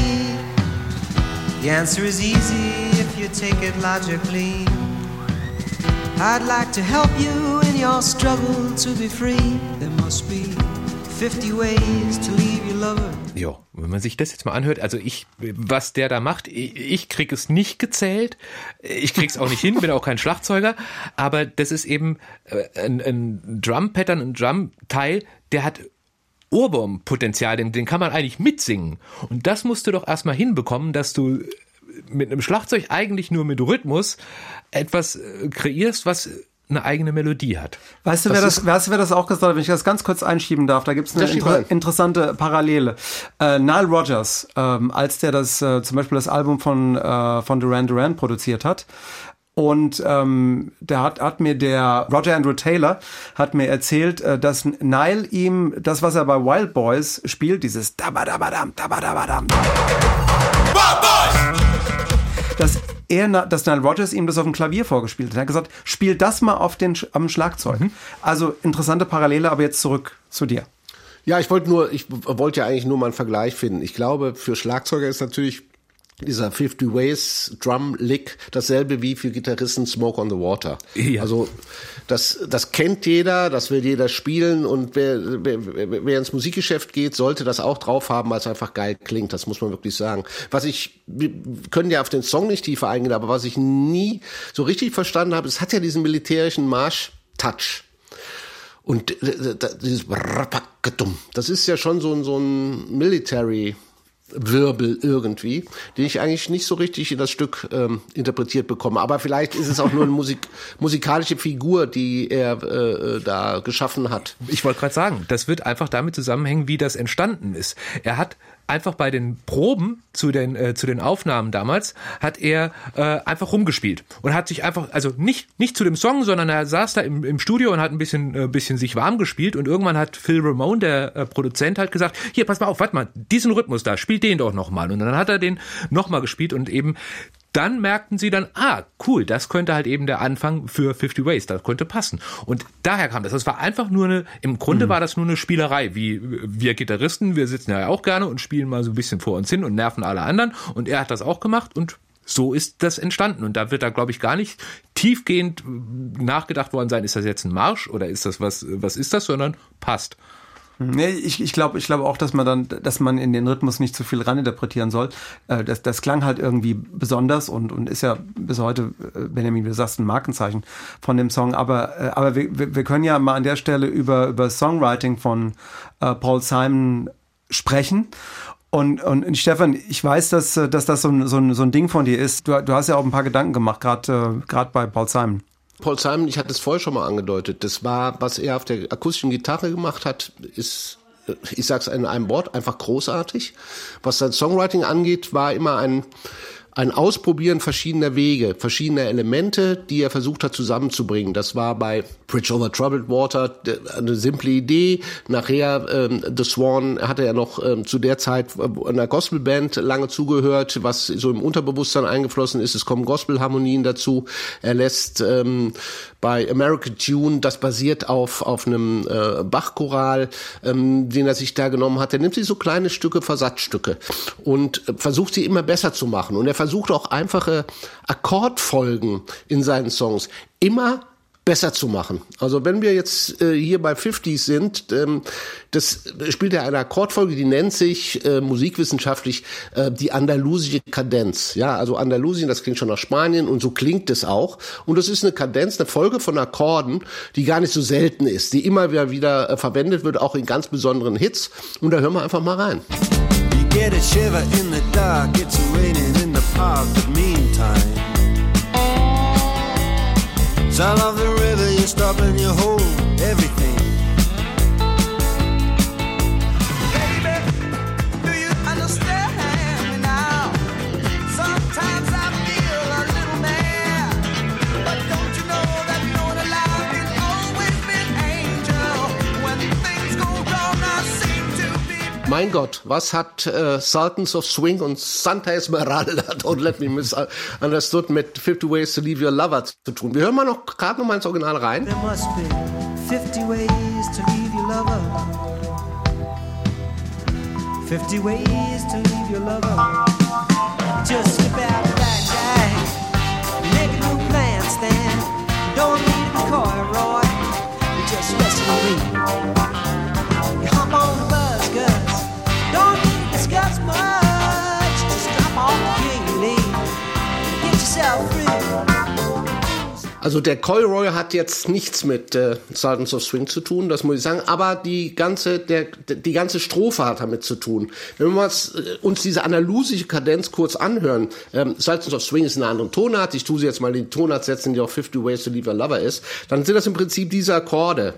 The answer is easy if you take it logically. I'd like to help you your struggle to be free. There must be 50 ways to leave your lover. Jo, wenn man sich das jetzt mal anhört, also ich, was der da macht, ich, ich krieg es nicht gezählt, ich krieg's auch nicht hin, bin auch kein Schlagzeuger, aber das ist eben äh, ein, ein Drum-Pattern, ein Drum-Teil, der hat Ohrwurmpotenzial, den, den kann man eigentlich mitsingen. Und das musst du doch erstmal hinbekommen, dass du mit einem Schlagzeug eigentlich nur mit Rhythmus etwas äh, kreierst, was eine eigene Melodie hat. Weißt du, wer das, weißt du, wer das auch gesagt hat, wenn ich das ganz kurz einschieben darf? Da gibt es eine inter rein. interessante Parallele. Äh, Nile Rodgers, ähm, als der das äh, zum Beispiel das Album von, äh, von Duran Duran produziert hat, und ähm, der hat, hat mir der Roger Andrew Taylor hat mir erzählt, äh, dass Nile ihm das, was er bei Wild Boys spielt, dieses Dabadabadam, Dabadabadam, dass er, dass Nile Rodgers ihm das auf dem Klavier vorgespielt hat. Er hat gesagt, spiel das mal auf den, am Schlagzeug. Also interessante Parallele, aber jetzt zurück zu dir. Ja, ich wollte nur, ich wollte ja eigentlich nur mal einen Vergleich finden. Ich glaube, für Schlagzeuger ist natürlich dieser 50 Ways Drum Lick dasselbe wie für Gitarristen Smoke on the Water. Ja. Also das, das kennt jeder, das will jeder spielen und wer, wer, wer ins Musikgeschäft geht, sollte das auch drauf haben, weil es einfach geil klingt. Das muss man wirklich sagen. Was ich, wir können ja auf den Song nicht tiefer eingehen, aber was ich nie so richtig verstanden habe, es hat ja diesen militärischen Marsch-Touch. Und äh, da- dieses das ist ja schon so ein, so ein Military Wirbel irgendwie, den ich eigentlich nicht so richtig in das Stück ähm, interpretiert bekomme. Aber vielleicht ist es auch nur eine Musik, musikalische Figur, die er äh, äh, da geschaffen hat. Ich wollte gerade sagen, das wird einfach damit zusammenhängen, wie das entstanden ist. Er hat einfach bei den Proben zu den äh, zu den Aufnahmen damals hat er äh, einfach rumgespielt und hat sich einfach also nicht nicht zu dem Song, sondern er saß da im, im Studio und hat ein bisschen äh, bisschen sich warm gespielt und irgendwann hat Phil Ramone der äh, Produzent halt gesagt, hier pass mal auf, warte mal, diesen Rhythmus da, spiel den doch noch mal. Und dann hat er den noch mal gespielt und eben dann merkten sie dann, ah, cool, das könnte halt eben der Anfang für 50 Ways, das könnte passen. Und daher kam das. Das war einfach nur eine, im Grunde war das nur eine Spielerei, wie wir Gitarristen, wir sitzen ja auch gerne und spielen mal so ein bisschen vor uns hin und nerven alle anderen. Und er hat das auch gemacht und so ist das entstanden. Und da wird da, glaube ich, gar nicht tiefgehend nachgedacht worden sein, ist das jetzt ein Marsch oder ist das was, was ist das, sondern passt. Nee, ich, ich glaube ich glaube auch, dass man dann, dass man in den Rhythmus nicht zu viel reininterpretieren soll. Äh, Das, das klang halt irgendwie besonders und, und ist ja bis heute, äh, Benjamin, wie du sagst, ein Markenzeichen von dem Song. Aber, äh, aber wir, wir können ja mal an der Stelle über, über Songwriting von Paul Simon sprechen. Und, und Stefan, ich weiß, dass, dass das so ein, so, ein, so ein Ding von dir ist. Du, du hast ja auch ein paar Gedanken gemacht, gerade äh, bei Paul Simon. Paul Simon, ich hatte es vorher schon mal angedeutet, das war, was er auf der akustischen Gitarre gemacht hat, ist, äh, ich sag's in einem Wort, einfach großartig. Was sein Songwriting angeht, war immer ein, ein Ausprobieren verschiedener Wege, verschiedener Elemente, die er versucht hat zusammenzubringen. Das war bei Bridge Over Troubled Water eine simple Idee. Nachher ähm, The Swan hatte er noch ähm, zu der Zeit einer Gospelband lange zugehört, was so im Unterbewusstsein eingeflossen ist. Es kommen Gospelharmonien dazu. Er lässt ähm, bei American Tune, das basiert auf, auf einem äh, Bachchoral, ähm, den er sich da genommen hat. Er nimmt sich so kleine Stücke, Versatzstücke und äh, versucht sie immer besser zu machen. Und er versucht auch einfache Akkordfolgen in seinen Songs immer besser zu machen. Also wenn wir jetzt äh, hier bei 50s sind, ähm, das spielt ja eine Akkordfolge, die nennt sich äh, musikwissenschaftlich äh, die andalusische Kadenz. Ja, also Andalusien, das klingt schon nach Spanien und so klingt es auch. Und das ist eine Kadenz, eine Folge von Akkorden, die gar nicht so selten ist, die immer wieder, wieder äh, verwendet wird, auch in ganz besonderen Hits. Und da hören wir einfach mal rein. You get a shiver in the dark, it's raining the but meantime. Sound of the river, you stop and you hold everything. Mein Gott, was hat äh, Sultans of Swing und Santa Esmeralda, Don't Let Me Misunderstood, mit 50 Ways to Leave Your Lover zu tun? Wir hören mal noch gerade noch mal ins Original rein. There must be 50 ways to leave your lover. 50 ways to leave your lover. Just slip out the back, Jack. Make a new plan, Stan. Don't need to be coy, Roy. Just listen to me. Also der Coy hat jetzt nichts mit äh, Sultans of Swing zu tun, das muss ich sagen, aber die ganze, der, die ganze Strophe hat damit zu tun. Wenn wir uns, äh, uns diese andalusische Kadenz kurz anhören, ähm, Sultans of Swing ist eine andere Tonart, ich tue sie jetzt mal in die Tonart setzen, die auch 50 Ways to Leave a Lover ist, dann sind das im Prinzip diese Akkorde.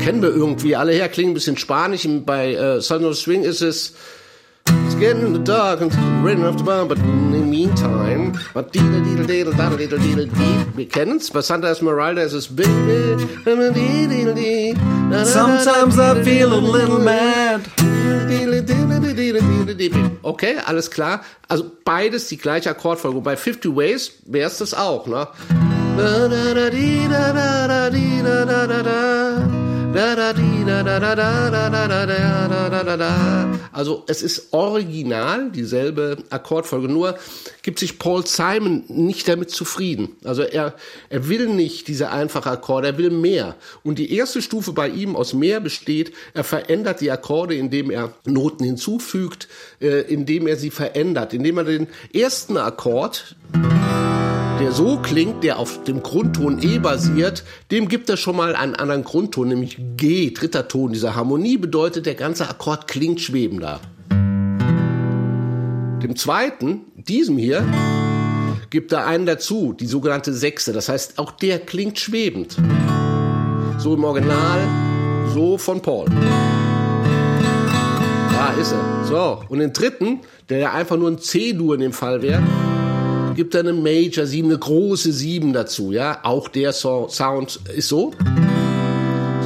Kennen wir irgendwie alle her, klingen ein bisschen spanisch, bei äh, Sultans of Swing ist es It's getting in the dark and raining off the bar, but in the meantime, but deedle deedle deedle da deedle deedle dee. Wir kennen's. Bei Santa Esmeralda ist es da, Sometimes I feel a little mad. Okay, alles klar. Also beides die gleiche Akkordfolge. Bei 50 Ways wäre es das auch, ne? Also es ist original dieselbe Akkordfolge, nur gibt sich Paul Simon nicht damit zufrieden. Also er, er will nicht diese einfache Akkorde, er will mehr. Und die erste Stufe bei ihm aus mehr besteht, er verändert die Akkorde, indem er Noten hinzufügt, indem er sie verändert, indem er den ersten Akkord der so klingt, der auf dem Grundton E basiert, dem gibt er schon mal einen anderen Grundton, nämlich G, dritter Ton. Diese Harmonie bedeutet, der ganze Akkord klingt schwebender. Dem zweiten, diesem hier, gibt er einen dazu, die sogenannte Sechste. Das heißt, auch der klingt schwebend. So im Original, so von Paul. Da ist er. So, und den dritten, der ja einfach nur ein C-Dur in dem Fall wäre, gibt er eine Major 7, eine große 7 dazu, ja. Auch der so Sound ist so.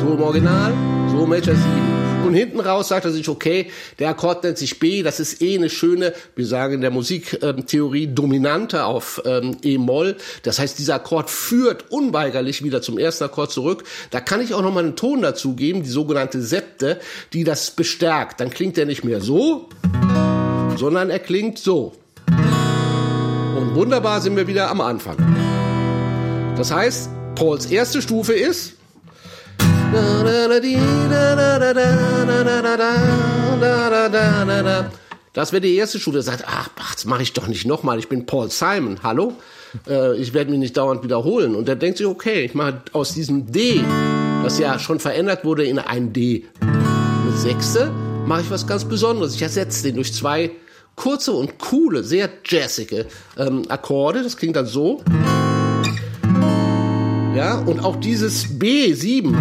So im Original, so Major 7. Und hinten raus sagt er sich, okay, der Akkord nennt sich B, das ist eh eine schöne, wir sagen in der Musiktheorie, Dominante auf ähm, E-Moll. Das heißt, dieser Akkord führt unweigerlich wieder zum ersten Akkord zurück. Da kann ich auch nochmal einen Ton dazu geben, die sogenannte Septe, die das bestärkt. Dann klingt er nicht mehr so, sondern er klingt so. Und wunderbar sind wir wieder am Anfang. Das heißt, Pauls erste Stufe ist. Das wäre die erste Stufe. Er sagt, ach, das mache ich doch nicht nochmal. Ich bin Paul Simon. Hallo? Äh, ich werde mich nicht dauernd wiederholen. Und er denkt sich, okay, ich mache aus diesem D, das ja schon verändert wurde in ein D, eine Sechste, mache ich was ganz Besonderes. Ich ersetze den durch zwei kurze und coole, sehr jazzige ähm, Akkorde. Das klingt dann so. Ja, und auch dieses B7,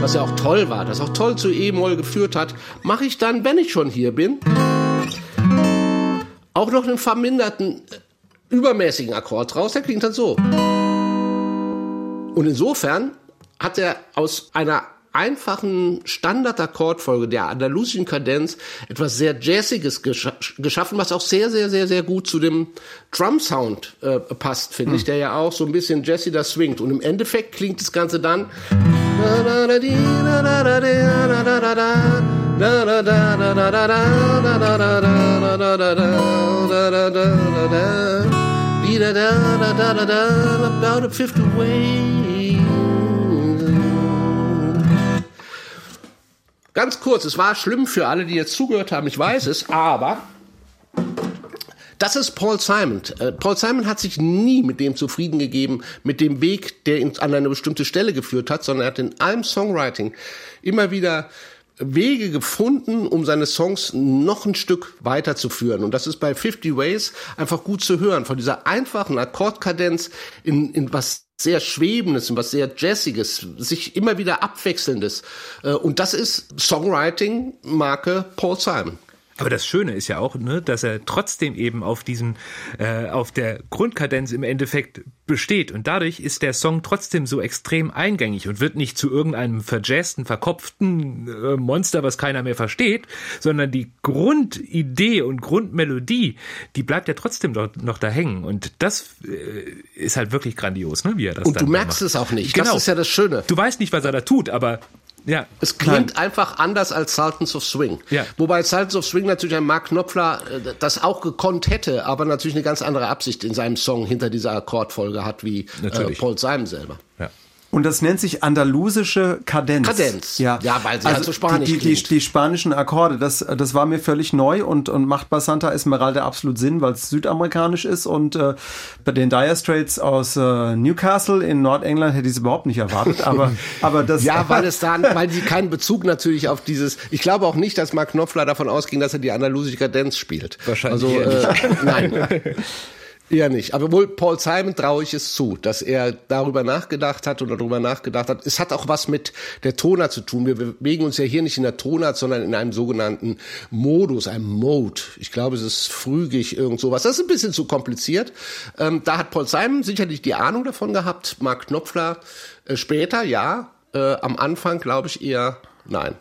was ja auch toll war, das auch toll zu E-Moll geführt hat, mache ich dann, wenn ich schon hier bin, auch noch einen verminderten, äh, übermäßigen Akkord raus. Der klingt dann so. Und insofern hat er aus einer einfachen Standardakkordfolge der andalusischen Kadenz etwas sehr Jazziges gescha geschaffen, was auch sehr, sehr, sehr, sehr gut zu dem Drum-Sound äh, passt, finde ich, der ja auch so ein bisschen Jazzy da swingt. Und im Endeffekt klingt das Ganze dann Da, da, da, da, da, da, about a fifth away. Ganz kurz, es war schlimm für alle, die jetzt zugehört haben, ich weiß es, aber das ist Paul Simon. Äh, Paul Simon hat sich nie mit dem zufrieden gegeben, mit dem Weg, der ihn an eine bestimmte Stelle geführt hat, sondern er hat in allem Songwriting immer wieder Wege gefunden, um seine Songs noch ein Stück weiterzuführen. Und das ist bei 50 Ways einfach gut zu hören. Von dieser einfachen Akkordkadenz in, in was sehr Schwebendes, in was sehr Jazziges, sich immer wieder Abwechselndes. Äh, Und das ist Songwriting Marke Paul Simon. Aber das Schöne ist ja auch, ne, dass er trotzdem eben auf diesem, äh, auf der Grundkadenz im Endeffekt besteht. Und dadurch ist der Song trotzdem so extrem eingängig und wird nicht zu irgendeinem verjazzten, verkopften äh, Monster, was keiner mehr versteht, sondern die Grundidee und Grundmelodie, die bleibt ja trotzdem dort noch da hängen. Und das äh, ist halt wirklich grandios, ne, wie er das Und du merkst macht. es auch nicht. Genau. Das ist ja das Schöne. Du weißt nicht, was er da tut, aber ja. Es klingt einfach anders als Sultans of Swing. Ja. Wobei Sultans of Swing natürlich ein Mark Knopfler äh, das auch gekonnt hätte, aber natürlich eine ganz andere Absicht in seinem Song hinter dieser Akkordfolge hat wie äh. Paul Simon selber. ja. Und das nennt sich andalusische Kadenz. Kadenz. Ja, Ja, weil sie halt so spanisch die, die, die, die spanischen Akkorde, das, das war mir völlig neu und, und macht bei Santa Esmeralda absolut Sinn, weil es südamerikanisch ist und äh, bei den Dire Straits aus äh, Newcastle in Nordengland hätte ich es überhaupt nicht erwartet, aber, aber das... Ja, weil es dann, weil sie keinen Bezug natürlich auf dieses. Ich glaube auch nicht, dass Mark Knopfler davon ausging, dass er die andalusische Kadenz spielt. Wahrscheinlich Also äh, nein. Eher nicht. Aber wohl Paul Simon traue ich es zu, dass er darüber nachgedacht hat oder darüber nachgedacht hat. Es hat auch was mit der Tonart zu tun. Wir bewegen uns ja hier nicht in der Tonart, sondern in einem sogenannten Modus, einem Mode. Ich glaube, es ist frügig, irgend sowas. Das ist ein bisschen zu kompliziert. Ähm, da hat Paul Simon sicherlich die Ahnung davon gehabt. Mark Knopfler äh, später, ja. Äh, am Anfang glaube ich eher nein.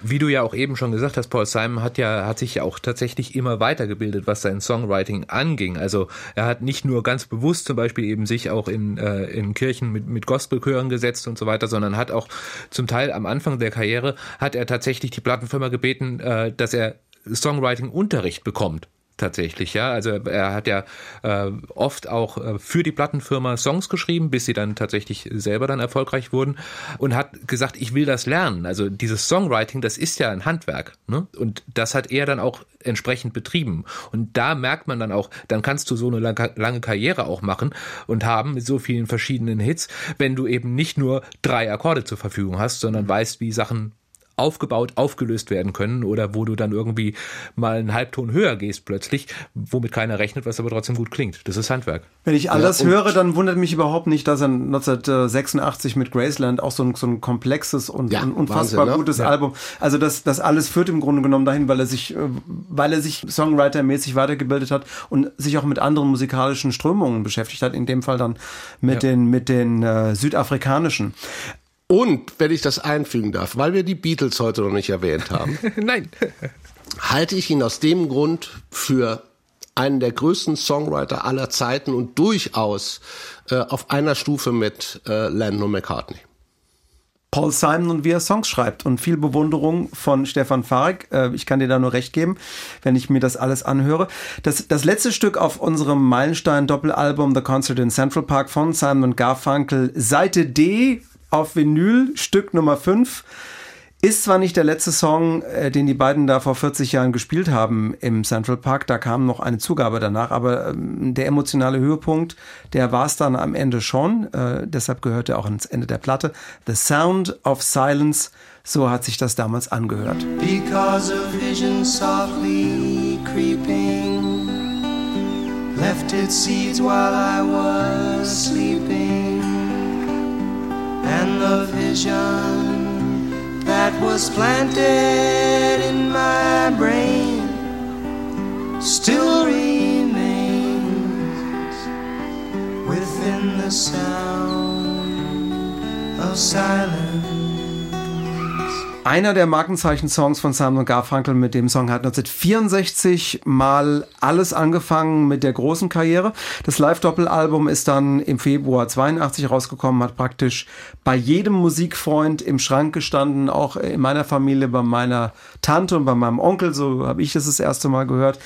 Wie du ja auch eben schon gesagt hast, Paul Simon hat ja, hat sich ja auch tatsächlich immer weitergebildet, was sein Songwriting anging. Also er hat nicht nur ganz bewusst zum Beispiel eben sich auch in, äh, in Kirchen mit, mit Gospelchören gesetzt und so weiter, sondern hat auch zum Teil am Anfang der Karriere hat er tatsächlich die Plattenfirma gebeten, äh, dass er Songwriting-Unterricht bekommt. Tatsächlich, ja. Also er hat ja äh, oft auch äh, für die Plattenfirma Songs geschrieben, bis sie dann tatsächlich selber dann erfolgreich wurden und hat gesagt, ich will das lernen. Also dieses Songwriting, das ist ja ein Handwerk. Ne? Und das hat er dann auch entsprechend betrieben. Und da merkt man dann auch, dann kannst du so eine lange, lange Karriere auch machen und haben mit so vielen verschiedenen Hits, wenn du eben nicht nur drei Akkorde zur Verfügung hast, sondern weißt, wie Sachen aufgebaut, aufgelöst werden können oder wo du dann irgendwie mal einen Halbton höher gehst plötzlich, womit keiner rechnet, was aber trotzdem gut klingt. Das ist Handwerk. Wenn ich all das und- höre, dann wundert mich überhaupt nicht, dass er 1986 mit Graceland auch so ein, so ein komplexes und Ja, ein unfassbar Wahnsinn, ne? gutes Album. Also das, das alles führt im Grunde genommen dahin, weil er sich, äh, weil er sich Songwriter-mäßig weitergebildet hat und sich auch mit anderen musikalischen Strömungen beschäftigt hat. In dem Fall dann mit den mit den äh, südafrikanischen. Und wenn ich das einfügen darf, weil wir die Beatles heute noch nicht erwähnt haben, Nein. halte ich ihn aus dem Grund für einen der größten Songwriter aller Zeiten und durchaus äh, auf einer Stufe mit äh, Lennon McCartney. Paul Simon und wie er Songs schreibt und viel Bewunderung von Stefan Fark. Äh, Ich kann dir da nur recht geben, wenn ich mir das alles anhöre. Das, das letzte Stück auf unserem Meilenstein-Doppelalbum The Concert in Central Park von Simon Garfunkel, Seite D auf Vinyl, Stück Nummer 5. Ist zwar nicht der letzte Song, äh, den die beiden da vor 40 Jahren gespielt haben im Central Park, da kam noch eine Zugabe danach, aber ähm, der emotionale Höhepunkt, der war es dann am Ende schon, äh, deshalb gehört er auch ans Ende der Platte. The Sound of Silence, so hat sich das damals angehört. Because a vision softly creeping left its seeds while I was sleeping, and the vision that was planted in my brain still remains within the sound of silence. Einer der Markenzeichen-Songs von Simon Garfunkel mit dem Song hat 1964 mal alles angefangen mit der großen Karriere. Das Live-Doppelalbum ist dann im Februar 82 rausgekommen, hat praktisch bei jedem Musikfreund im Schrank gestanden, auch in meiner Familie, bei meiner Tante und bei meinem Onkel, so habe ich das das erste Mal gehört.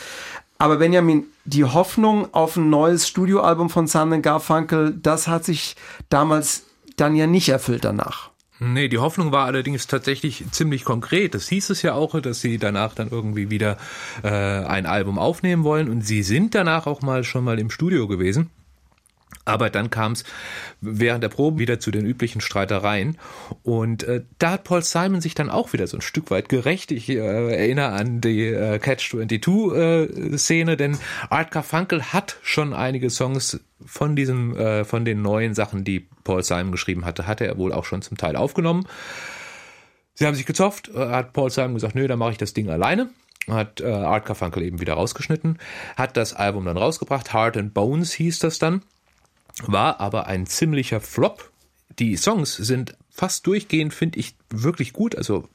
Aber Benjamin, die Hoffnung auf ein neues Studioalbum von Simon Garfunkel, das hat sich damals dann ja nicht erfüllt danach. Nee, die Hoffnung war allerdings tatsächlich ziemlich konkret. Das hieß es ja auch, dass sie danach dann irgendwie wieder äh, ein Album aufnehmen wollen. Und sie sind danach auch mal schon mal im Studio gewesen. Aber dann kam es während der Probe wieder zu den üblichen Streitereien. Und äh, da hat Paul Simon sich dann auch wieder so ein Stück weit gerecht. Ich äh, erinnere an die äh, Catch-22-Szene, denn Art Garfunkel hat schon einige Songs von diesem, äh, von den neuen Sachen, die Paul Simon geschrieben hatte, hatte er wohl auch schon zum Teil aufgenommen. Sie haben sich gezofft, äh, hat Paul Simon gesagt, nö, dann mache ich das Ding alleine hat äh, Art Garfunkel eben wieder rausgeschnitten, hat das Album dann rausgebracht, Heart and Bones hieß das dann war aber ein ziemlicher Flop. Die Songs sind fast durchgehend, finde ich, wirklich gut. Also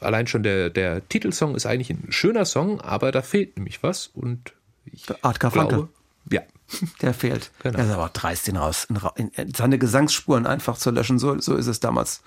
allein schon der, der Titelsong ist eigentlich ein schöner Song, aber da fehlt nämlich was und ich Art glaube, ja, Der fehlt. Genau. Er ist aber dreist, den raus, in, in, seine Gesangsspuren einfach zu löschen. So, so ist es damals.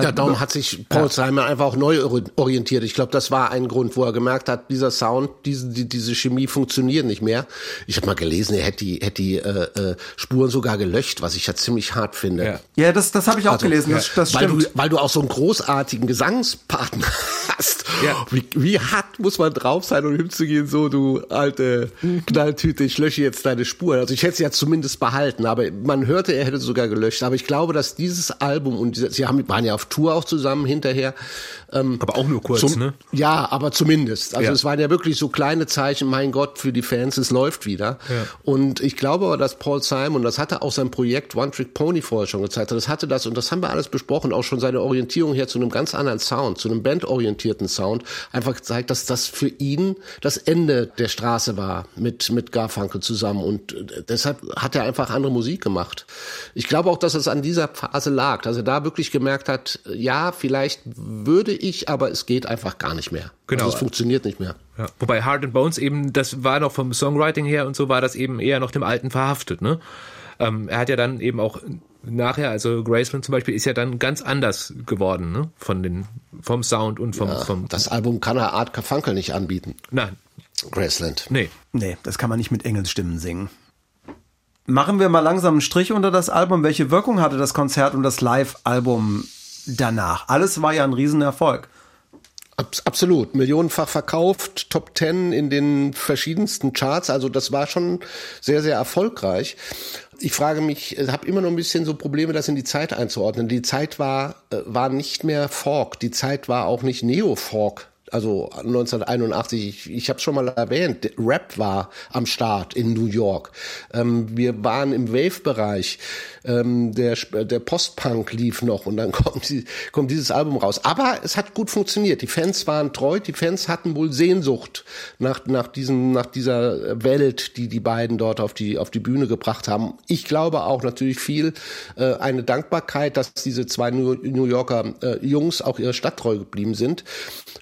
Ja, darum hat sich Paul Simon einfach auch neu orientiert. Ich glaube, das war ein Grund, wo er gemerkt hat, dieser Sound, diese, die, diese Chemie funktioniert nicht mehr. Ich habe mal gelesen, er hätte die, hätte die äh, äh, Spuren sogar gelöscht, was ich ja ziemlich hart finde. Ja. Ja, das, das habe ich auch Also, gelesen. Das, das weil, stimmt. du, weil du auch so einen großartigen Gesangspartner hast. Ja. Wie, wie hart muss man drauf sein, um hinzugehen, so du alte Knalltüte, ich lösche jetzt deine Spuren. Also ich hätte sie ja zumindest behalten, aber man hörte, er hätte sogar gelöscht. Aber ich glaube, dass dieses Album und diese, sie haben, waren ja auf Tour auch zusammen hinterher. Ähm, aber auch nur kurz, zum, ne? Ja, aber zumindest. Also Ja. es waren ja wirklich so kleine Zeichen, mein Gott, für die Fans, es läuft wieder. Ja. Und ich glaube aber, dass Paul Simon, das hatte auch sein Projekt One Trick Pony vorher schon gezeigt, das hatte das, und das haben wir alles besprochen, auch schon seine Orientierung her zu einem ganz anderen Sound, zu einem bandorientierten Sound, einfach gezeigt, dass das für ihn das Ende der Straße war mit, mit Garfunkel zusammen. Und äh, deshalb hat er einfach andere Musik gemacht. Ich glaube auch, dass es an dieser Phase lag, dass er da wirklich gemerkt hat, ja, vielleicht würde ich, aber es geht einfach gar nicht mehr. Genau. Also es funktioniert nicht mehr. Ja. Wobei Heart and Bones eben, das war noch vom Songwriting her und so war das eben eher noch dem Alten verhaftet, ne? Ähm, er hat ja dann eben auch nachher, also Graceland zum Beispiel, ist ja dann ganz anders geworden, ne? Von den, vom Sound und vom, Ja, vom, das Album kann er Art Carfunkel nicht anbieten. nein, Graceland. nee. Nee, das kann man nicht mit Engelsstimmen singen. Machen wir mal langsam einen Strich unter das Album. Welche Wirkung hatte das Konzert und das Live-Album danach? Alles war ja ein Riesenerfolg. Abs absolut. Millionenfach verkauft, Top Ten in den verschiedensten Charts. Also das war schon sehr, sehr erfolgreich. Ich frage mich, ich habe immer noch ein bisschen so Probleme, das in die Zeit einzuordnen. Die Zeit war, äh, war nicht mehr Folk. Die Zeit war auch nicht Neo-Folk. Also 1981, ich, ich habe schon mal erwähnt, Rap war am Start in New York. Ähm, wir waren im Wave-Bereich. Ähm, der, der Post-Punk lief noch und dann kommt, die, kommt dieses Album raus. Aber es hat gut funktioniert. Die Fans waren treu, die Fans hatten wohl Sehnsucht nach, nach, diesem, nach dieser Welt, die die beiden dort auf die, auf die Bühne gebracht haben. Ich glaube auch natürlich viel äh, eine Dankbarkeit, dass diese zwei New New Yorker äh, Jungs auch ihrer Stadt treu geblieben sind.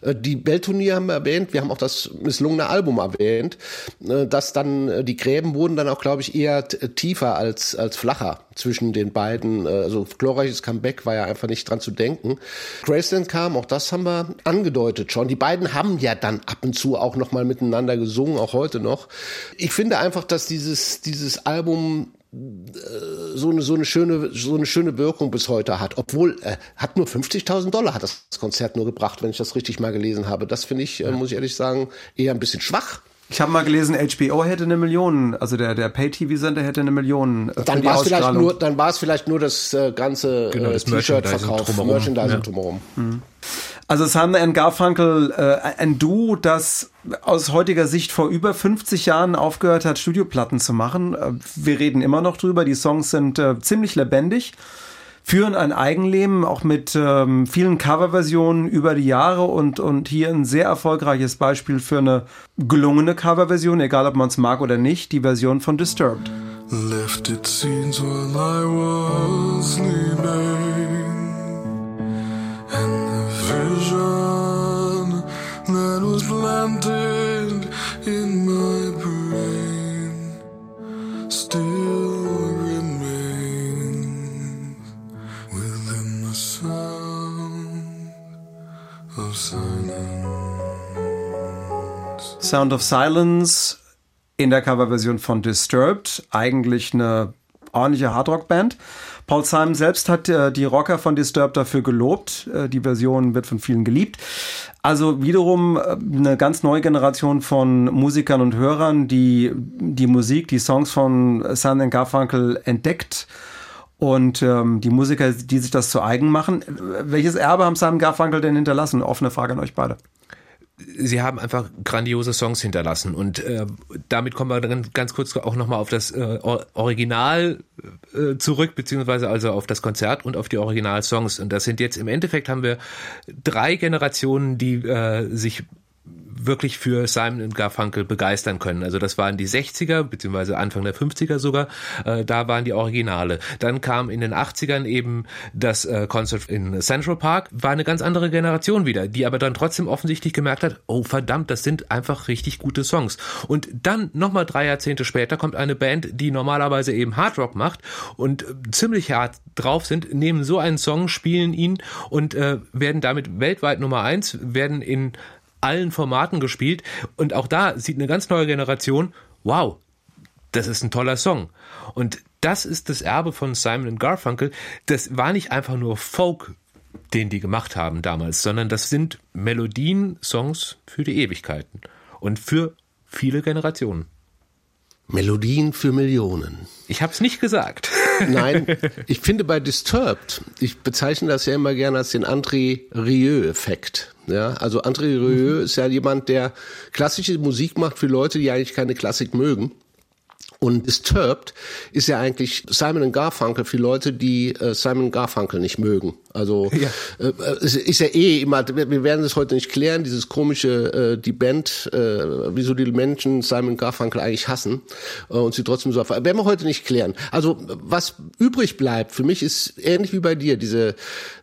Äh, die Weltturnier haben wir erwähnt, wir haben auch das misslungene Album erwähnt, äh, dass dann äh, die Gräben wurden dann auch, glaube ich, eher t- tiefer als, als flacher zwischen den beiden. Äh, Also glorreiches Comeback war ja einfach nicht dran zu denken. Graceland kam, auch das haben wir angedeutet schon. Die beiden haben ja dann ab und zu auch noch mal miteinander gesungen, auch heute noch. Ich finde einfach, dass dieses, dieses Album so eine, so eine schöne, so eine schöne Wirkung bis heute hat. Obwohl, äh, hat nur 50.000 Dollar hat das Konzert nur gebracht, wenn ich das richtig mal gelesen habe. Das finde ich, äh, muss ich ehrlich sagen, eher ein bisschen schwach. Ich habe mal gelesen, HBO hätte eine Million, also der, der Pay-TV-Sender hätte eine Million äh, Dann war es vielleicht nur, dann war es vielleicht nur das äh, ganze Genau, äh, das Merchandising T-Shirt-Verkauf, drumherum. Merchandising Ja. drumherum. Also Simon and Garfunkel, äh, ein Duo, das aus heutiger Sicht vor über 50 Jahren aufgehört hat, Studioplatten zu machen. Äh, wir reden immer noch drüber, die Songs sind äh, ziemlich lebendig, führen ein Eigenleben, auch mit ähm, vielen Coverversionen über die Jahre und, und hier ein sehr erfolgreiches Beispiel für eine gelungene Coverversion, egal ob man es mag oder nicht, die Version von Disturbed. Lifted scenes while I was sleeping, Sound of Silence in der Coverversion von Disturbed. Eigentlich eine ordentliche Hardrock-Band. Paul Simon selbst hat äh, die Rocker von Disturbed dafür gelobt. Äh, die Version wird von vielen geliebt. Also wiederum äh, eine ganz neue Generation von Musikern und Hörern, die die Musik, die Songs von Simon Garfunkel entdeckt und ähm, die Musiker, die sich das zu eigen machen. Welches Erbe haben Simon Garfunkel denn hinterlassen? Offene Frage an euch beide sie haben einfach grandiose Songs hinterlassen und äh, damit kommen wir dann ganz kurz auch nochmal auf das äh, Original äh, zurück, beziehungsweise also auf das Konzert und auf die Originalsongs. Und das sind jetzt im Endeffekt haben wir drei Generationen, die äh, sich wirklich für Simon Garfunkel begeistern können. Also das waren die 60er, beziehungsweise Anfang der 50er sogar, äh, da waren die Originale. Dann kam in den 80ern eben das äh, Concert in Central Park, war eine ganz andere Generation wieder, die aber dann trotzdem offensichtlich gemerkt hat, oh verdammt, das sind einfach richtig gute Songs. Und dann nochmal drei Jahrzehnte später kommt eine Band, die normalerweise eben Hard Rock macht und äh, ziemlich hart drauf sind, nehmen so einen Song, spielen ihn und äh, werden damit weltweit Nummer eins, werden in allen Formaten gespielt. Und auch da sieht eine ganz neue Generation, wow, das ist ein toller Song. Und das ist das Erbe von Simon Garfunkel. Das war nicht einfach nur Folk, den die gemacht haben damals, sondern das sind Melodien, Songs für die Ewigkeiten und für viele Generationen. Melodien für Millionen. Ich habe es nicht gesagt. Nein, ich finde bei Disturbed, ich bezeichne das ja immer gerne als den André Rieu-Effekt. Ja, also André Rieu mhm. ist ja jemand, der klassische Musik macht für Leute, die eigentlich keine Klassik mögen. Und Disturbed ist ja eigentlich Simon Garfunkel für Leute, die äh, Simon Garfunkel nicht mögen. Also ja. äh, es ist ja eh immer, wir werden es heute nicht klären, dieses komische, äh, die Band, äh, wieso die Menschen Simon Garfunkel eigentlich hassen äh, und sie trotzdem so werden wir heute nicht klären. Also was übrig bleibt für mich ist ähnlich wie bei dir, diese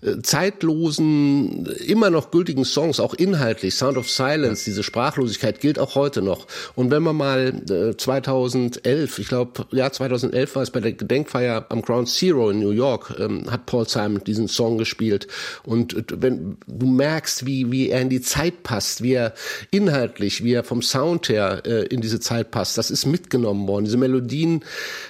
äh, zeitlosen, immer noch gültigen Songs, auch inhaltlich, Sound of Silence, diese Sprachlosigkeit gilt auch heute noch. Und wenn man mal äh, 2011 2011, ich glaube, ja, 2011 war es bei der Gedenkfeier am Ground Zero in New York, ähm, hat Paul Simon diesen Song gespielt. Und äh, wenn du merkst, wie, wie er in die Zeit passt, wie er inhaltlich, wie er vom Sound her äh, in diese Zeit passt, das ist mitgenommen worden. Diese Melodien,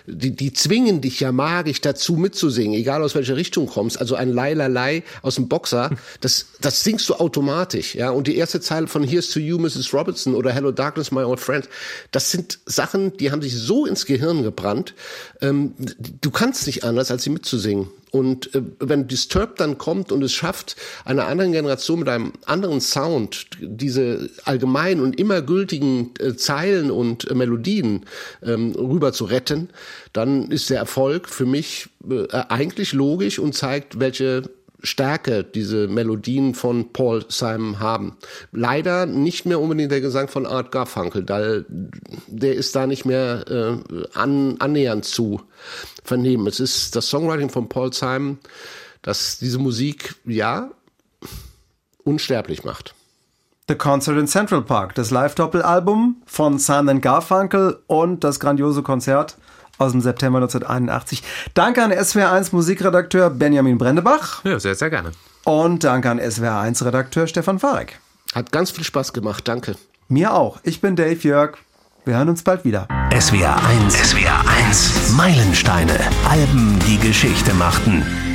die, die zwingen dich ja magisch dazu mitzusingen, egal aus welcher Richtung kommst. Also ein Leilalei aus dem Boxer, das, das singst du automatisch, ja. Und die erste Zeile von Here's to You, Mrs. Robinson oder Hello Darkness, My Old Friend, das sind Sachen, die haben sich so ins Gehirn gebrannt. Ähm, du kannst nicht anders, als sie mitzusingen. Und äh, wenn Disturbed dann kommt und es schafft, einer anderen Generation mit einem anderen Sound diese allgemeinen und immer gültigen äh, Zeilen und äh, Melodien ähm, rüber zu retten, dann ist der Erfolg für mich äh, eigentlich logisch und zeigt, welche Stärke diese Melodien von Paul Simon haben. Leider nicht mehr unbedingt der Gesang von Art Garfunkel, da, der ist da nicht mehr äh, an, annähernd zu vernehmen. Es ist das Songwriting von Paul Simon, das diese Musik, ja, unsterblich macht. The Concert in Central Park, das Live-Doppelalbum von Simon Garfunkel und das grandiose Konzert aus dem September 1981. Danke an SWR1 Musikredakteur Benjamin Brendebach. Ja, sehr, sehr gerne. Und danke an SWR1 Redakteur Stefan Farek. Hat ganz viel Spaß gemacht, danke. Mir auch. Ich bin Dave Jörg. Wir hören uns bald wieder. SWR 1, SWR 1, Meilensteine, Alben, die Geschichte machten.